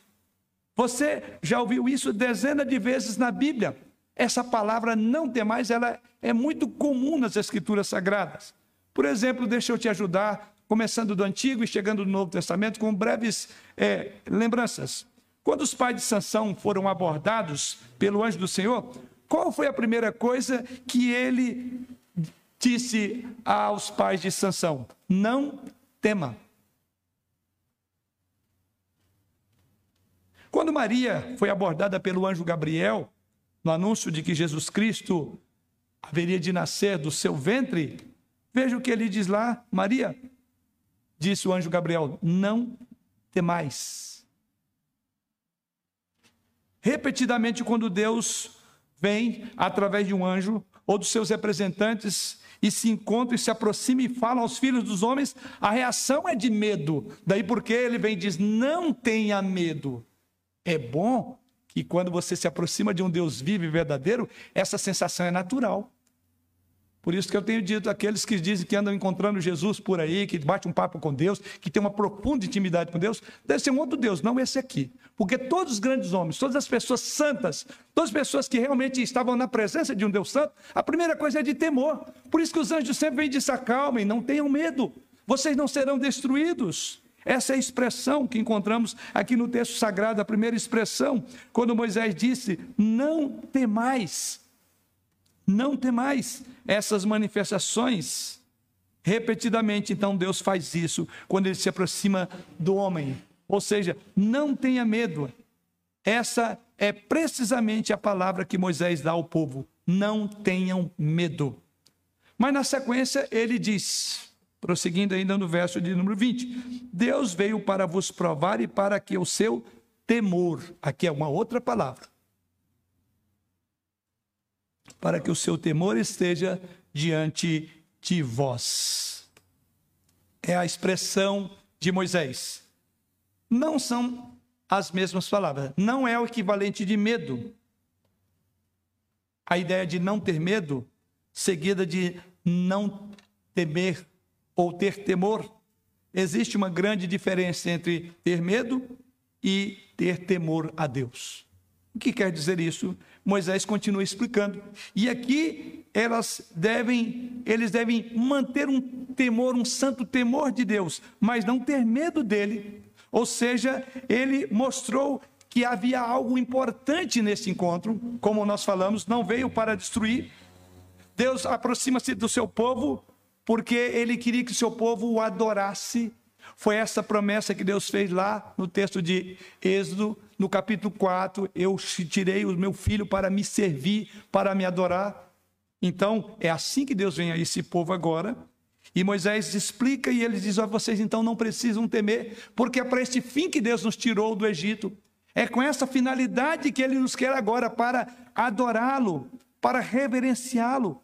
Você já ouviu isso dezenas de vezes na Bíblia. Essa palavra não temais, ela é muito comum nas escrituras sagradas. Por exemplo, deixa eu te ajudar começando do Antigo e chegando no Novo Testamento, com breves é, lembranças. Quando os pais de Sansão foram abordados pelo anjo do Senhor, qual foi a primeira coisa que ele disse aos pais de Sansão? Não tema. Quando Maria foi abordada pelo anjo Gabriel, no anúncio de que Jesus Cristo haveria de nascer do seu ventre, veja o que ele diz lá: Maria, disse o anjo Gabriel: Não temais. Repetidamente, quando Deus vem através de um anjo ou dos seus representantes e se encontra e se aproxima e fala aos filhos dos homens, a reação é de medo. Daí porque ele vem e diz: Não tenha medo. É bom que quando você se aproxima de um Deus vivo e verdadeiro, essa sensação é natural. Por isso que eu tenho dito aqueles que dizem que andam encontrando Jesus por aí, que bate um papo com Deus, que tem uma profunda intimidade com Deus, deve ser um outro Deus, não esse aqui. Porque todos os grandes homens, todas as pessoas santas, todas as pessoas que realmente estavam na presença de um Deus santo, a primeira coisa é de temor. Por isso que os anjos sempre vêm dizer: acalmem, não tenham medo, vocês não serão destruídos. Essa é a expressão que encontramos aqui no texto sagrado, a primeira expressão, quando Moisés disse: Não temais. Não temais essas manifestações. Repetidamente, então, Deus faz isso quando ele se aproxima do homem. Ou seja, não tenha medo. Essa é precisamente a palavra que Moisés dá ao povo. não tenham medo. Mas na sequência ele diz, prosseguindo ainda no verso de número 20: Deus veio para vos provar e para que o seu temor, aqui é uma outra palavra, para que o seu temor esteja diante de vós. É a expressão de Moisés. Não são as mesmas palavras, não é o equivalente de medo. A ideia de não ter medo, seguida de não temer ou ter temor. Existe uma grande diferença entre ter medo e ter temor a Deus. O que quer dizer isso? Moisés continua explicando. E aqui elas devem, eles devem manter um temor, um santo temor de Deus, mas não ter medo dele. Ou seja, ele mostrou que havia algo importante nesse encontro, como nós falamos, não veio para destruir. Deus aproxima-se do seu povo porque ele queria que seu povo o adorasse. Foi essa promessa que Deus fez lá no texto de Êxodo, no capítulo 4. Eu tirei o meu filho para me servir, para me adorar. Então, é assim que Deus vem a esse povo agora. E Moisés explica e ele diz: oh, vocês então não precisam temer, porque é para este fim que Deus nos tirou do Egito. É com essa finalidade que ele nos quer agora para adorá-lo, para reverenciá-lo.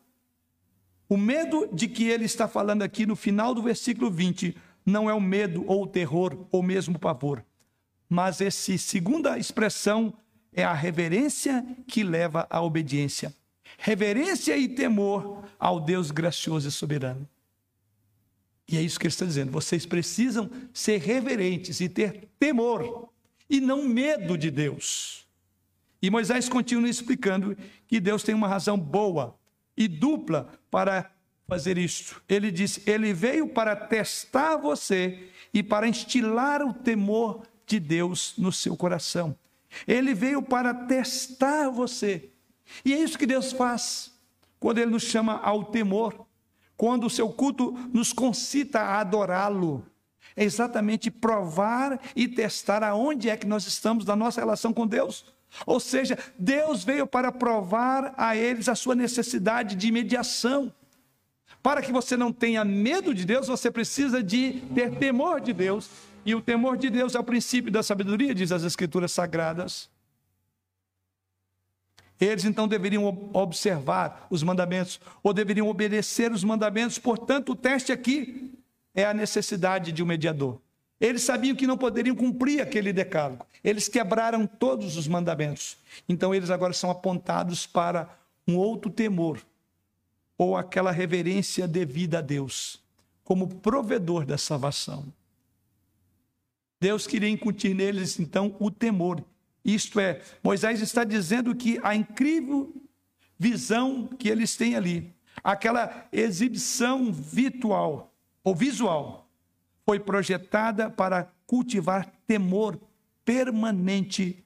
O medo de que ele está falando aqui no final do versículo 20 não é o medo ou o terror ou mesmo o pavor, mas essa segunda expressão é a reverência que leva à obediência. Reverência e temor ao Deus gracioso e soberano. E é isso que ele está dizendo. Vocês precisam ser reverentes e ter temor e não medo de Deus. E Moisés continua explicando que Deus tem uma razão boa e dupla para fazer isto. Ele diz: Ele veio para testar você e para instilar o temor de Deus no seu coração. Ele veio para testar você. E é isso que Deus faz quando Ele nos chama ao temor, quando o seu culto nos concita a adorá-lo. É exatamente provar e testar aonde é que nós estamos na nossa relação com Deus. Ou seja, Deus veio para provar a eles a sua necessidade de mediação. Para que você não tenha medo de Deus, você precisa de ter temor de Deus. E o temor de Deus é o princípio da sabedoria, diz as Escrituras Sagradas. Eles então deveriam observar os mandamentos, ou deveriam obedecer os mandamentos. Portanto, o teste aqui é a necessidade de um mediador. Eles sabiam que não poderiam cumprir aquele decálogo. Eles quebraram todos os mandamentos. Então eles agora são apontados para um outro temor, ou aquela reverência devida a Deus, como provedor da salvação. Deus queria incutir neles então o temor. Isto é, Moisés está dizendo que a incrível visão que eles têm ali, aquela exibição virtual ou visual, foi projetada para cultivar temor permanente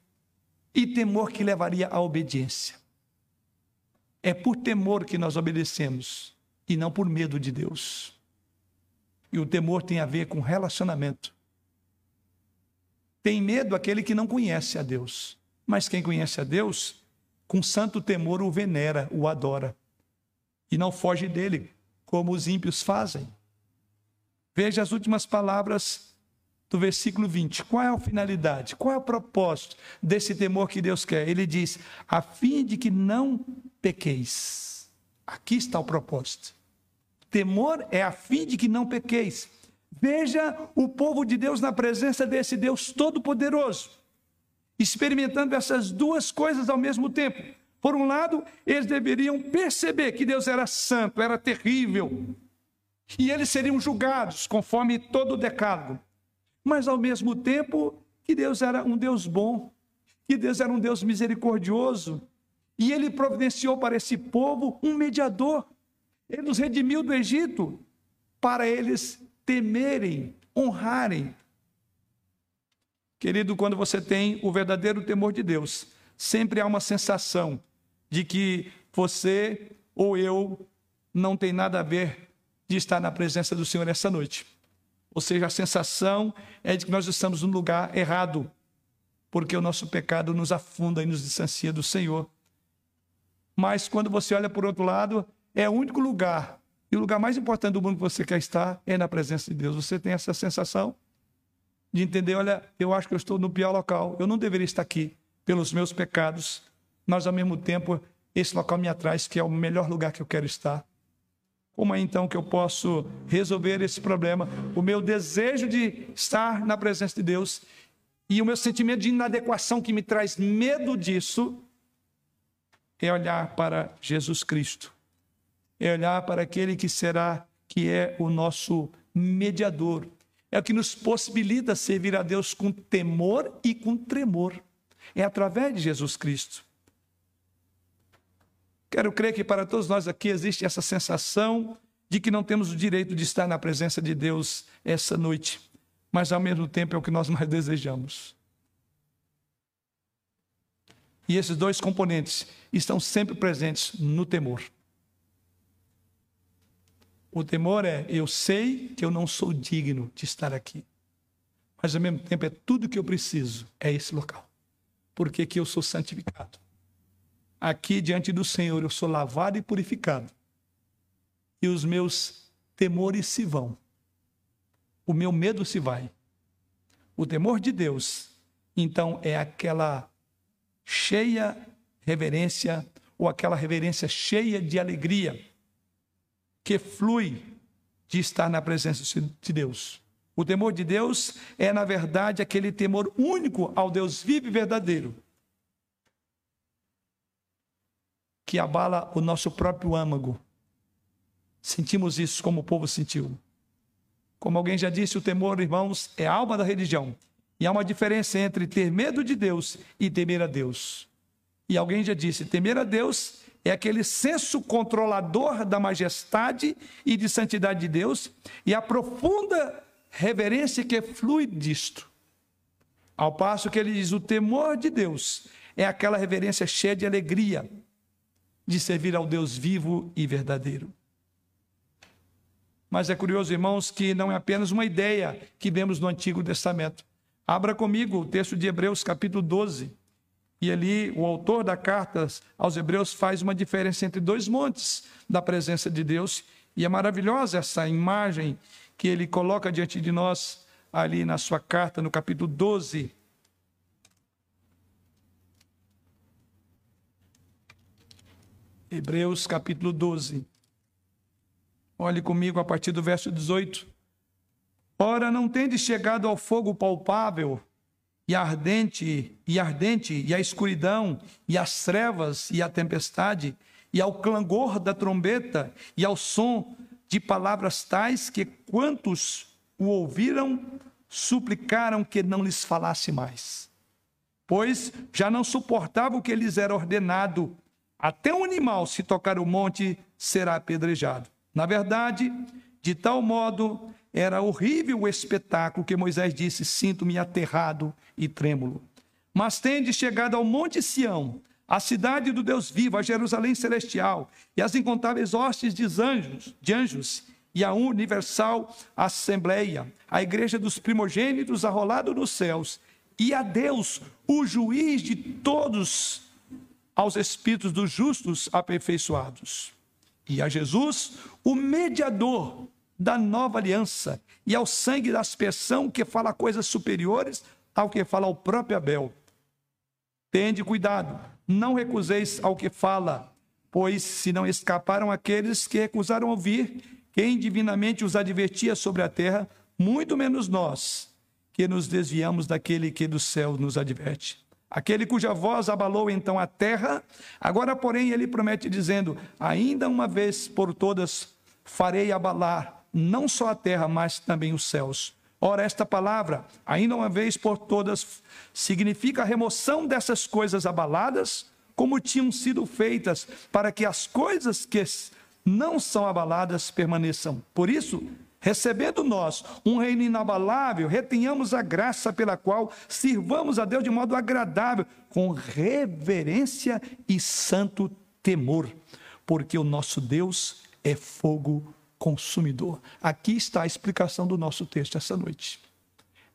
e temor que levaria à obediência. É por temor que nós obedecemos e não por medo de Deus. E o temor tem a ver com relacionamento. Tem medo aquele que não conhece a Deus, mas quem conhece a Deus, com santo temor o venera, o adora e não foge dele, como os ímpios fazem. Veja as últimas palavras do versículo 20. Qual é a finalidade? Qual é o propósito desse temor que Deus quer? Ele diz: a fim de que não pequeis. Aqui está o propósito. Temor é a fim de que não pequeis. Veja o povo de Deus na presença desse Deus Todo-Poderoso, experimentando essas duas coisas ao mesmo tempo. Por um lado, eles deveriam perceber que Deus era santo, era terrível, e eles seriam julgados conforme todo o decálogo. Mas ao mesmo tempo que Deus era um Deus bom, que Deus era um Deus misericordioso, e ele providenciou para esse povo um mediador. Ele nos redimiu do Egito para eles temerem, honrarem. Querido, quando você tem o verdadeiro temor de Deus, sempre há uma sensação de que você ou eu não tem nada a ver de estar na presença do Senhor essa noite. Ou seja, a sensação é de que nós estamos no lugar errado, porque o nosso pecado nos afunda e nos distancia do Senhor. mas quando você olha por outro lado, é o único lugar, e o lugar mais importante do mundo que você quer estar é na presença de Deus. Você tem essa sensação de entender: olha, eu acho que eu estou no pior local, eu não deveria estar aqui pelos meus pecados, mas ao mesmo tempo, esse local me atrai, que é o melhor lugar que eu quero estar. Como é então que eu posso resolver esse problema? O meu desejo de estar na presença de Deus e o meu sentimento de inadequação que me traz medo disso é olhar para Jesus Cristo. É olhar para aquele que será, que é o nosso mediador. É o que nos possibilita servir a Deus com temor e com tremor. É através de Jesus Cristo. Quero crer que para todos nós aqui existe essa sensação de que não temos o direito de estar na presença de Deus essa noite, mas ao mesmo tempo é o que nós mais desejamos. E esses dois componentes estão sempre presentes no temor. O temor é eu sei que eu não sou digno de estar aqui, mas ao mesmo tempo é tudo que eu preciso, é esse local, porque aqui eu sou santificado. Aqui diante do Senhor eu sou lavado e purificado. E os meus temores se vão. O meu medo se vai. O temor de Deus, então, é aquela cheia reverência, ou aquela reverência cheia de alegria, que flui de estar na presença de Deus. O temor de Deus é, na verdade, aquele temor único ao Deus vivo e verdadeiro, que abala o nosso próprio âmago. Sentimos isso como o povo sentiu. Como alguém já disse, o temor, irmãos, é a alma da religião. E há uma diferença entre ter medo de Deus e temer a Deus. E alguém já disse: temer a Deus é aquele senso controlador da majestade e de santidade de Deus e a profunda reverência que flui disto. Ao passo que ele diz: o temor de Deus é aquela reverência cheia de alegria, de servir ao Deus vivo e verdadeiro. Mas é curioso, irmãos, que não é apenas uma ideia que vemos no Antigo Testamento. Abra comigo o texto de Hebreus, capítulo 12. E ali o autor da carta aos Hebreus faz uma diferença entre dois montes da presença de Deus. E é maravilhosa essa imagem que ele coloca diante de nós ali na sua carta, no capítulo 12, Hebreus capítulo 12. Olhe comigo a partir do verso 18. Ora, não tendes chegado ao fogo palpável e ardente, e ardente, e a escuridão, e as trevas, e a tempestade, e ao clangor da trombeta, e ao som de palavras tais que quantos o ouviram suplicaram que não lhes falasse mais. Pois já não suportava o que lhes era ordenado, até um animal, se tocar o monte, será apedrejado. Na verdade, de tal modo era horrível o espetáculo que Moisés disse: Sinto-me aterrado e trêmulo. Mas tende chegado ao Monte Sião, a cidade do Deus vivo, a Jerusalém celestial, e as incontáveis hostes de anjos, de anjos e a universal assembleia, a igreja dos primogênitos arrolado nos céus, e a Deus, o juiz de todos aos espíritos dos justos aperfeiçoados. E a Jesus, o mediador da nova aliança, e ao sangue da aspersão que fala coisas superiores ao que fala o próprio Abel. Tende cuidado, não recuseis ao que fala, pois se não escaparam aqueles que recusaram ouvir quem divinamente os advertia sobre a terra, muito menos nós, que nos desviamos daquele que do céu nos adverte. Aquele cuja voz abalou então a terra, agora, porém, ele promete, dizendo: Ainda uma vez por todas farei abalar não só a terra, mas também os céus. Ora, esta palavra, ainda uma vez por todas, significa a remoção dessas coisas abaladas, como tinham sido feitas, para que as coisas que não são abaladas permaneçam. Por isso, recebendo nós um reino inabalável, retenhamos a graça pela qual sirvamos a Deus de modo agradável, com reverência e santo temor, porque o nosso Deus é fogo consumidor. Aqui está a explicação do nosso texto essa noite.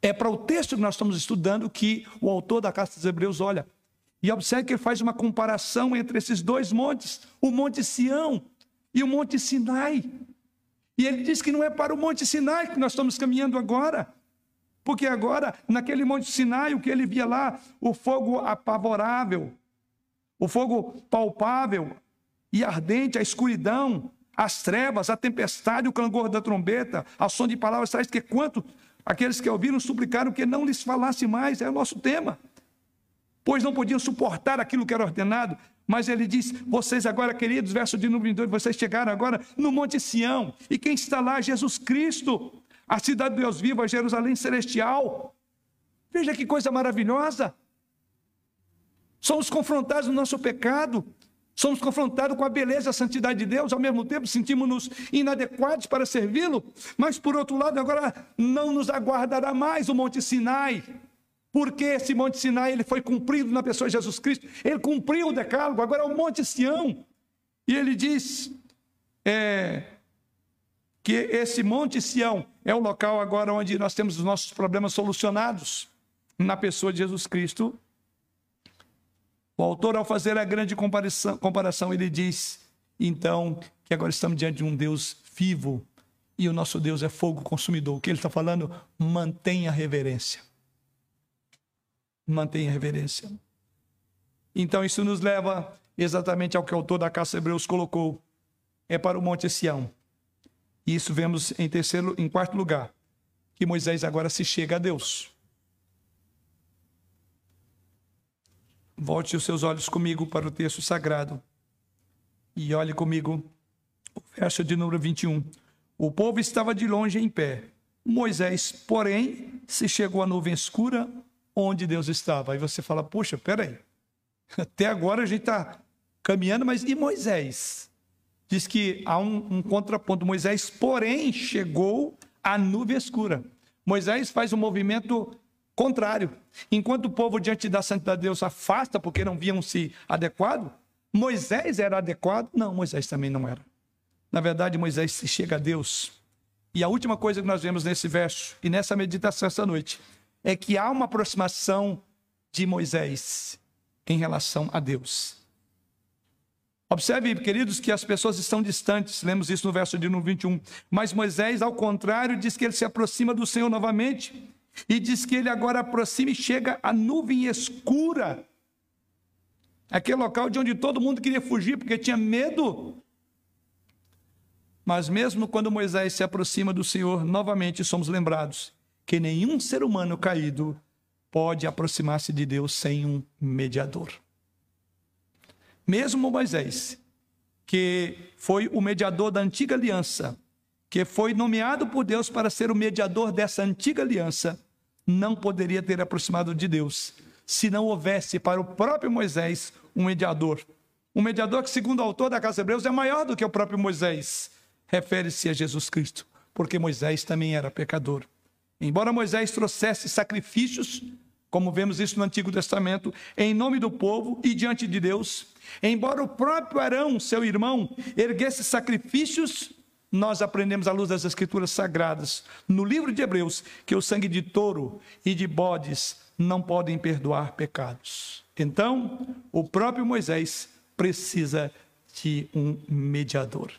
É para o texto que nós estamos estudando que o autor da Carta dos Hebreus olha. E observe que ele faz uma comparação entre esses dois montes, o Monte Sião e o Monte Sinai. E ele diz que não é para o Monte Sinai que nós estamos caminhando agora. Porque agora, naquele Monte Sinai, o que ele via lá, o fogo apavorável, o fogo palpável e ardente, a escuridão, as trevas, a tempestade, o clangor da trombeta, a som de palavras traz que quanto aqueles que ouviram suplicaram que não lhes falasse mais, é o nosso tema pois não podiam suportar aquilo que era ordenado. Mas ele diz: Vocês agora, queridos, verso de número 2, vocês chegaram agora no Monte Sião, e quem está lá? Jesus Cristo, a cidade de Deus vivo, a Jerusalém celestial. Veja que coisa maravilhosa. Somos confrontados no nosso pecado, somos confrontados com a beleza e a santidade de Deus, ao mesmo tempo sentimos-nos inadequados para servi-lo, mas por outro lado, agora não nos aguardará mais o Monte Sinai, porque esse Monte Sinai ele foi cumprido na pessoa de Jesus Cristo. Ele cumpriu o decálogo, agora é o Monte Sião. E ele diz é, que esse Monte Sião é o local agora onde nós temos os nossos problemas solucionados na pessoa de Jesus Cristo. O autor, ao fazer a grande comparação, ele diz, então, que agora estamos diante de um Deus vivo e o nosso Deus é fogo consumidor. O que ele está falando? Mantenha a reverência mantenha reverência. Então isso nos leva exatamente ao que o autor da Caça Hebreus colocou, é para o Monte Sião. E isso vemos em terceiro, em quarto lugar, que Moisés agora se chega a Deus. Volte os seus olhos comigo para o texto sagrado e olhe comigo o verso de número 21. O povo estava de longe em pé. Moisés, porém, se chegou à nuvem escura onde Deus estava. Aí você fala, puxa, peraí, até agora a gente está caminhando, mas e Moisés? Diz que há um, um contraponto. Moisés, porém, chegou à nuvem escura. Moisés faz um movimento contrário. Enquanto o povo, diante da santidade de Deus, afasta porque não viam-se adequado, Moisés era adequado? Não, Moisés também não era. Na verdade, Moisés se chega a Deus. E a última coisa que nós vemos nesse verso e nessa meditação essa noite é que há uma aproximação de Moisés em relação a Deus. Observe, queridos, que as pessoas estão distantes, lemos isso no verso de número 21. Mas Moisés, ao contrário, diz que ele se aproxima do Senhor novamente e diz que ele agora aproxima e chega à nuvem escura aquele local de onde todo mundo queria fugir porque tinha medo. Mas mesmo quando Moisés se aproxima do Senhor, novamente somos lembrados que nenhum ser humano caído pode aproximar-se de Deus sem um mediador. Mesmo Moisés, que foi o mediador da antiga aliança, que foi nomeado por Deus para ser o mediador dessa antiga aliança, não poderia ter aproximado de Deus se não houvesse para o próprio Moisés um mediador. Um mediador que, segundo o autor da Casa Hebreus, é maior do que o próprio Moisés. Refere-se a Jesus Cristo, porque Moisés também era pecador. Embora Moisés trouxesse sacrifícios, como vemos isso no Antigo Testamento, em nome do povo e diante de Deus, embora o próprio Arão, seu irmão, erguesse sacrifícios, nós aprendemos à luz das Escrituras Sagradas, no livro de Hebreus, que o sangue de touro e de bodes não podem perdoar pecados. Então, o próprio Moisés precisa de um mediador.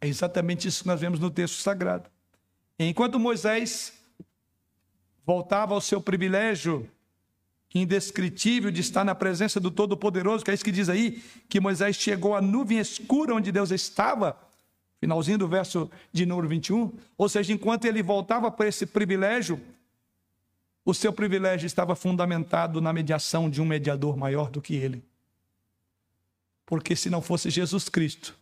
É exatamente isso que nós vemos no texto sagrado. Enquanto Moisés voltava ao seu privilégio indescritível de estar na presença do Todo-Poderoso, que é isso que diz aí, que Moisés chegou à nuvem escura onde Deus estava, finalzinho do verso de número 21, ou seja, enquanto ele voltava para esse privilégio, o seu privilégio estava fundamentado na mediação de um mediador maior do que ele. Porque se não fosse Jesus Cristo,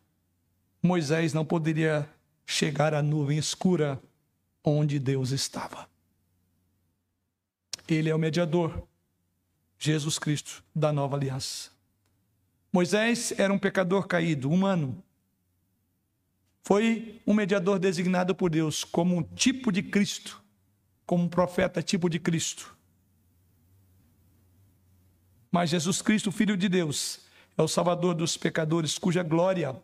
Moisés não poderia chegar à nuvem escura onde Deus estava. Ele é o mediador, Jesus Cristo, da nova aliança. Moisés era um pecador caído, humano. Foi um mediador designado por Deus como um tipo de Cristo, como um profeta tipo de Cristo. Mas Jesus Cristo, Filho de Deus, é o Salvador dos pecadores, cuja glória,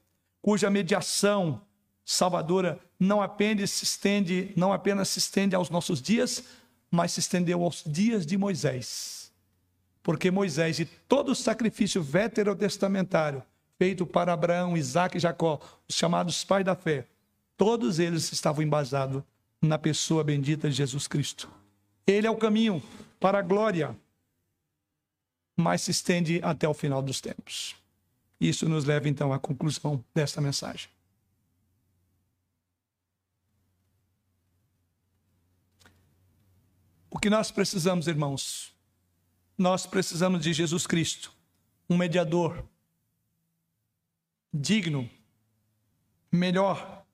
cuja mediação salvadora não apenas se estende, não apenas se estende aos nossos dias, mas se estendeu aos dias de Moisés. Porque Moisés e todo o sacrifício veterotestamentário feito para Abraão, Isaac e Jacó, os chamados pais da fé, todos eles estavam embasados na pessoa bendita de Jesus Cristo. Ele é o caminho para a glória, mas se estende até o final dos tempos. Isso nos leva então à conclusão desta mensagem. O que nós precisamos, irmãos? Nós precisamos de Jesus Cristo, um mediador digno, melhor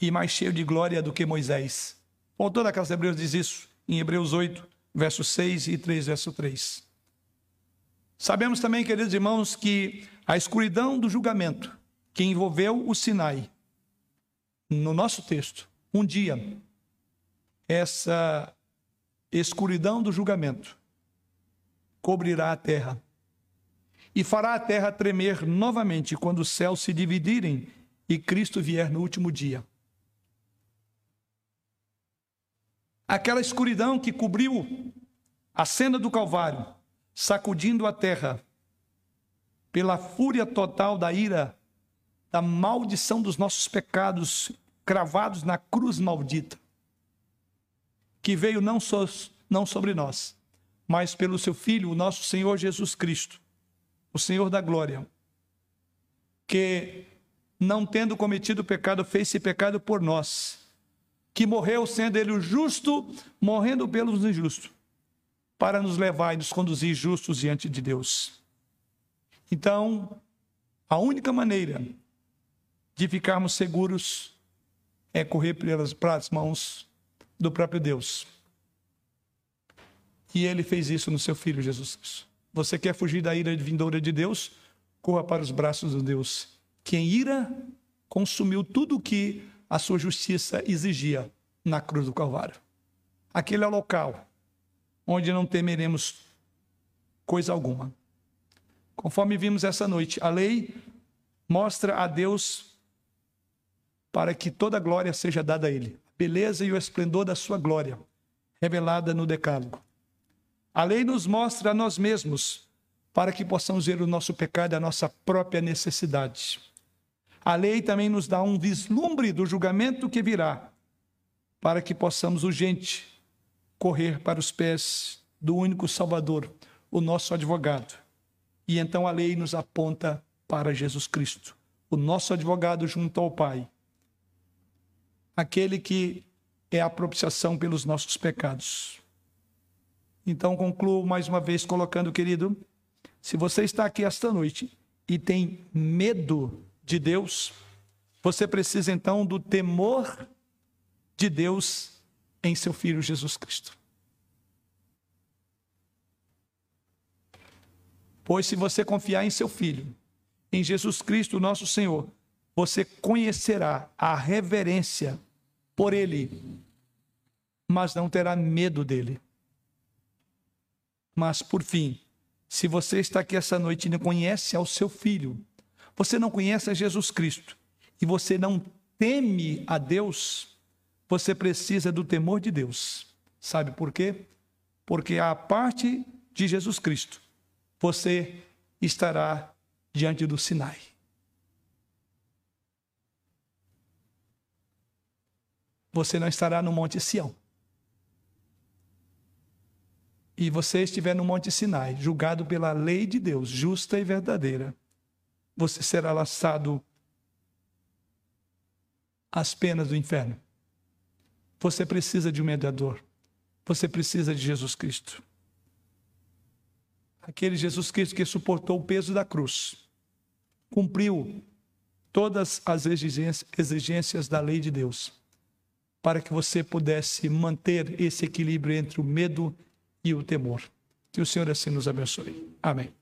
e mais cheio de glória do que Moisés. O autor da Casa de Hebreus diz isso em Hebreus 8, verso 6 e 3, verso 3. Sabemos também, queridos irmãos, que a escuridão do julgamento que envolveu o Sinai, no nosso texto, um dia, essa escuridão do julgamento cobrirá a terra e fará a terra tremer novamente quando os céus se dividirem e Cristo vier no último dia. Aquela escuridão que cobriu a cena do Calvário, sacudindo a terra, pela fúria total da ira, da maldição dos nossos pecados cravados na cruz maldita, que veio não, so, não sobre nós, mas pelo seu Filho, o nosso Senhor Jesus Cristo, o Senhor da glória, que, não tendo cometido pecado, fez-se pecado por nós, que morreu sendo ele o justo, morrendo pelos injustos, para nos levar e nos conduzir justos diante de Deus. Então, a única maneira de ficarmos seguros é correr pelas, mãos do próprio Deus. E ele fez isso no seu Filho Jesus Cristo. Você quer fugir da ira vindoura de Deus? Corra para os braços de Deus, que em ira consumiu tudo o que a sua justiça exigia na cruz do Calvário. Aquele é o local onde não temeremos coisa alguma. Conforme vimos essa noite, a lei mostra a Deus para que toda glória seja dada a Ele, beleza e o esplendor da sua glória, revelada no Decálogo. A lei nos mostra a nós mesmos para que possamos ver o nosso pecado e a nossa própria necessidade. A lei também nos dá um vislumbre do julgamento que virá, para que possamos urgente correr para os pés do único Salvador, o nosso advogado. E então a lei nos aponta para Jesus Cristo, o nosso advogado junto ao Pai, aquele que é a propiciação pelos nossos pecados. Então, concluo mais uma vez colocando, querido, se você está aqui esta noite e tem medo de Deus, você precisa então do temor de Deus em seu Filho Jesus Cristo. Pois se você confiar em seu Filho, em Jesus Cristo, nosso Senhor, você conhecerá a reverência por Ele, mas não terá medo dele. Mas, por fim, se você está aqui essa noite e não conhece ao seu filho, você não conhece a Jesus Cristo e você não teme a Deus, você precisa do temor de Deus. Sabe por quê? Porque a parte de Jesus Cristo, você estará diante do Sinai. Você não estará no Monte Sião e você estiver no Monte Sinai, julgado pela lei de Deus, justa e verdadeira, você será laçado às penas do inferno. Você precisa de um mediador. Você precisa de Jesus Cristo. Aquele Jesus Cristo que suportou o peso da cruz, cumpriu todas as exigências da lei de Deus, para que você pudesse manter esse equilíbrio entre o medo e o temor. Que o Senhor assim nos abençoe. Amém.